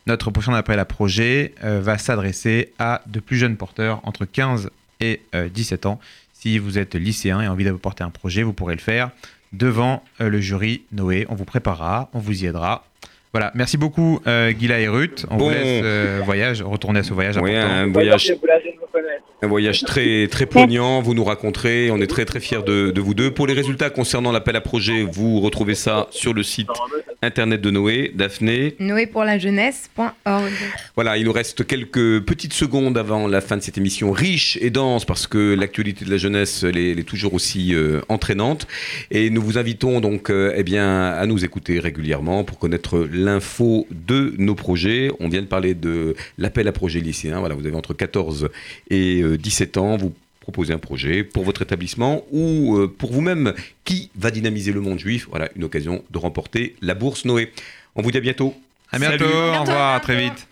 Speaker 5: notre prochain appel à projet euh, va s'adresser à de plus jeunes porteurs entre 15 et euh, 17 ans. Si vous êtes lycéen et envie de porter un projet, vous pourrez le faire devant euh, le jury Noé. On vous préparera, on vous y aidera. Voilà, merci beaucoup euh, Gila et Ruth. On
Speaker 4: Bon.
Speaker 5: vous laisse euh, voyage, retourner à ce voyage
Speaker 4: Oui,
Speaker 5: important.
Speaker 4: un voyage, Un voyage très très poignant, vous nous raconterez, on est très très fiers de, de vous deux. Pour les résultats concernant l'appel à projet, vous retrouvez ça sur le site internet de Noé, Daphné.
Speaker 8: Noépourlajeunesse.org.
Speaker 4: Voilà, il nous reste quelques petites secondes avant la fin de cette émission riche et dense parce que l'actualité de la jeunesse elle est, elle est toujours aussi euh, entraînante et nous vous invitons donc euh, eh bien à nous écouter régulièrement pour connaître l'info de nos projets. On vient de parler de l'appel à projet lycéen. Voilà, vous avez entre 14 et euh, 17 ans, vous proposez un projet pour votre établissement ou euh, pour vous-même qui va dynamiser le monde juif? Voilà, une occasion de remporter la bourse Noé. On vous dit à bientôt.
Speaker 5: À bientôt,
Speaker 4: Salut.
Speaker 5: au revoir, à très vite.